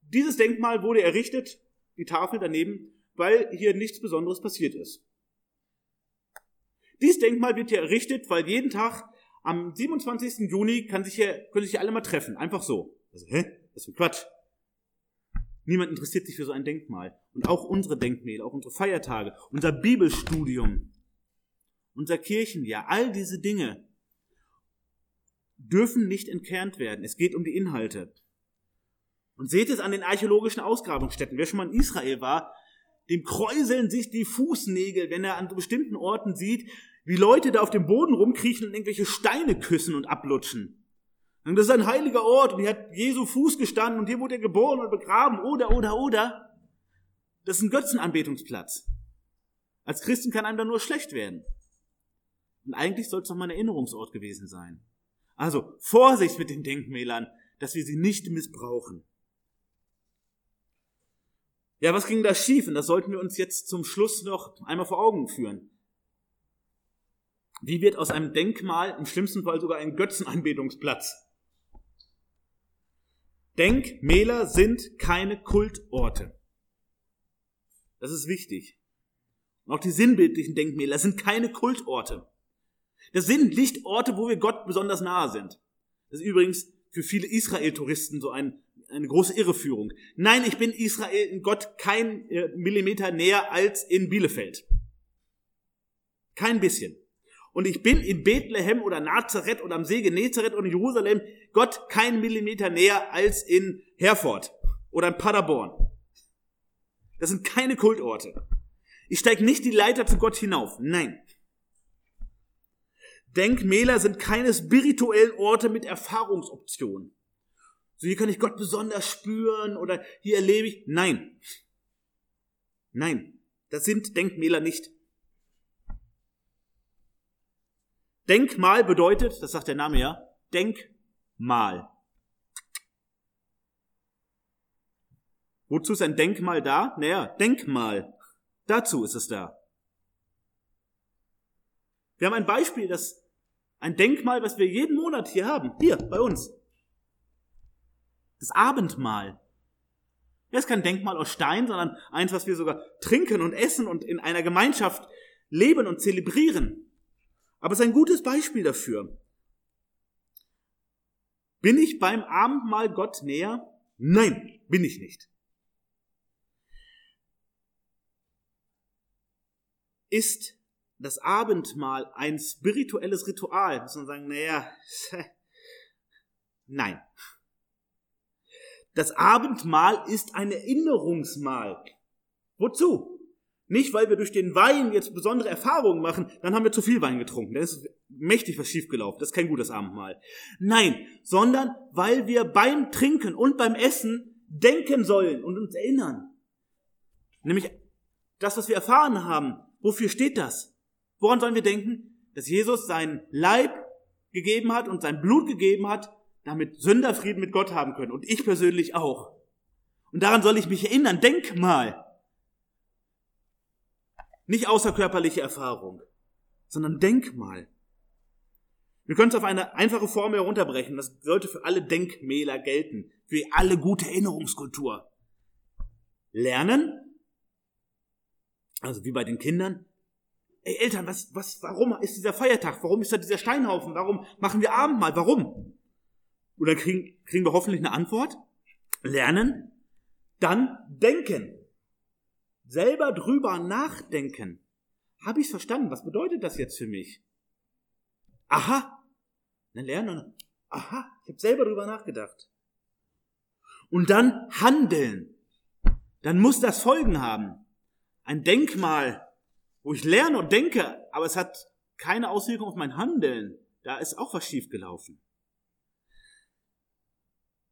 dieses Denkmal wurde errichtet, die Tafel daneben, weil hier nichts Besonderes passiert ist. Dieses Denkmal wird hier errichtet, weil jeden Tag am 27. Juni kann sich hier, können sich hier alle mal treffen. Einfach so. Also, hä? Das ist für Quatsch. Niemand interessiert sich für so ein Denkmal. Und auch unsere Denkmäler, auch unsere Feiertage, unser Bibelstudium, unser Kirchenjahr, all diese Dinge dürfen nicht entkernt werden. Es geht um die Inhalte. Und seht es an den archäologischen Ausgrabungsstätten. Wer schon mal in Israel war, dem kräuseln sich die Fußnägel, wenn er an bestimmten Orten sieht, wie Leute da auf dem Boden rumkriechen und irgendwelche Steine küssen und ablutschen. Und das ist ein heiliger Ort und hier hat Jesu Fuß gestanden und hier wurde er geboren und begraben oder, oder, oder. Das ist ein Götzenanbetungsplatz. Als Christen kann einem da nur schlecht werden. Und eigentlich soll es doch mal ein Erinnerungsort gewesen sein. Also Vorsicht mit den Denkmälern, dass wir sie nicht missbrauchen. Ja, was ging da schief? Und das sollten wir uns jetzt zum Schluss noch einmal vor Augen führen. Wie wird aus einem Denkmal im schlimmsten Fall sogar ein Götzenanbetungsplatz? Denkmäler sind keine Kultorte. Das ist wichtig. Und auch die sinnbildlichen Denkmäler sind keine Kultorte. Das sind nicht Orte, wo wir Gott besonders nahe sind. Das ist übrigens für viele Israel-Touristen so ein, eine große Irreführung. Nein, ich bin Israel in Gott kein äh, Millimeter näher als in Bielefeld. Kein bisschen. Und ich bin in Bethlehem oder Nazareth oder am See Genezareth oder in Jerusalem Gott keinen Millimeter näher als in Herford oder in Paderborn. Das sind keine Kultorte. Ich steige nicht die Leiter zu Gott hinauf. Nein. Denkmäler sind keine spirituellen Orte mit Erfahrungsoptionen. So hier kann ich Gott besonders spüren oder hier erlebe ich. Nein. Nein. Das sind Denkmäler nicht. Denkmal bedeutet, das sagt der Name ja, Denkmal. Wozu ist ein Denkmal da? Naja, Denkmal. Dazu ist es da. Wir haben ein Beispiel, das ein Denkmal, was wir jeden Monat hier haben, hier bei uns. Das Abendmahl. Das ist kein Denkmal aus Stein, sondern eins, was wir sogar trinken und essen und in einer Gemeinschaft leben und zelebrieren. Aber es ist ein gutes Beispiel dafür. Bin ich beim Abendmahl Gott näher? Nein, bin ich nicht. Ist das Abendmahl ein spirituelles Ritual? Muss man sagen, naja, [laughs] nein. Das Abendmahl ist ein Erinnerungsmahl. Wozu? Nicht, weil wir durch den Wein jetzt besondere Erfahrungen machen, dann haben wir zu viel Wein getrunken. Dann ist mächtig was schiefgelaufen. Das ist kein gutes Abendmahl. Nein, sondern weil wir beim Trinken und beim Essen denken sollen und uns erinnern. Nämlich das, was wir erfahren haben. Wofür steht das? Woran sollen wir denken? Dass Jesus seinen Leib gegeben hat und sein Blut gegeben hat, damit Sünder Frieden mit Gott haben können. Und ich persönlich auch. Und daran soll ich mich erinnern. Denk mal. Nicht außerkörperliche Erfahrung, sondern Denkmal. Wir können es auf eine einfache Formel herunterbrechen. Das sollte für alle Denkmäler gelten, für alle gute Erinnerungskultur. Lernen, also wie bei den Kindern. Ey Eltern, was, was, warum ist dieser Feiertag? Warum ist da dieser Steinhaufen? Warum machen wir Abendmahl? Warum? Und dann kriegen, kriegen wir hoffentlich eine Antwort. Lernen, dann denken selber drüber nachdenken. Habe ich verstanden? Was bedeutet das jetzt für mich? Aha. Dann lernen. Aha, ich habe selber drüber nachgedacht. Und dann handeln. Dann muss das Folgen haben. Ein Denkmal, wo ich lerne und denke, aber es hat keine Auswirkung auf mein Handeln. Da ist auch was schiefgelaufen.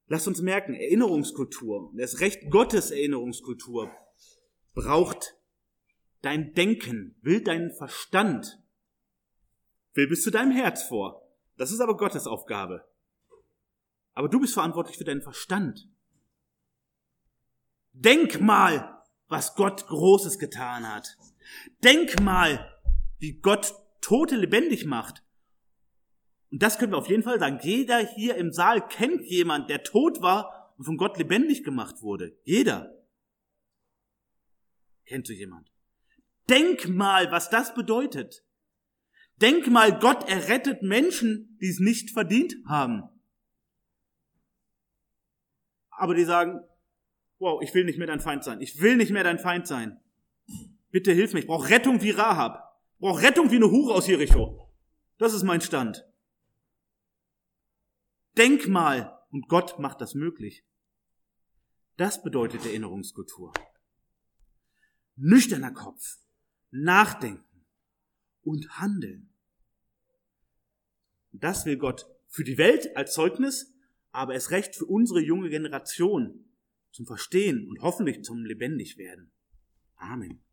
Lasst uns merken, Erinnerungskultur, das Recht Gottes Erinnerungskultur braucht dein Denken, will deinen Verstand, will bis zu deinem Herz vor. Das ist aber Gottes Aufgabe. Aber du bist verantwortlich für deinen Verstand. Denk mal, was Gott Großes getan hat. Denk mal, wie Gott Tote lebendig macht. Und das können wir auf jeden Fall sagen. Jeder hier im Saal kennt jemand, der tot war und von Gott lebendig gemacht wurde. Jeder. Kennt so jemand? Denk mal, was das bedeutet. Denk mal, Gott errettet Menschen, die es nicht verdient haben. Aber die sagen, wow, ich will nicht mehr dein Feind sein. Ich will nicht mehr dein Feind sein. Bitte hilf mir. Ich brauche Rettung wie Rahab. Ich brauche Rettung wie eine Hure aus Jericho. Das ist mein Stand. Denk mal, und Gott macht das möglich. Das bedeutet Erinnerungskultur. Nüchterner Kopf, nachdenken und handeln. Das will Gott für die Welt als Zeugnis, aber es recht für unsere junge Generation zum Verstehen und hoffentlich zum Lebendigwerden. Amen.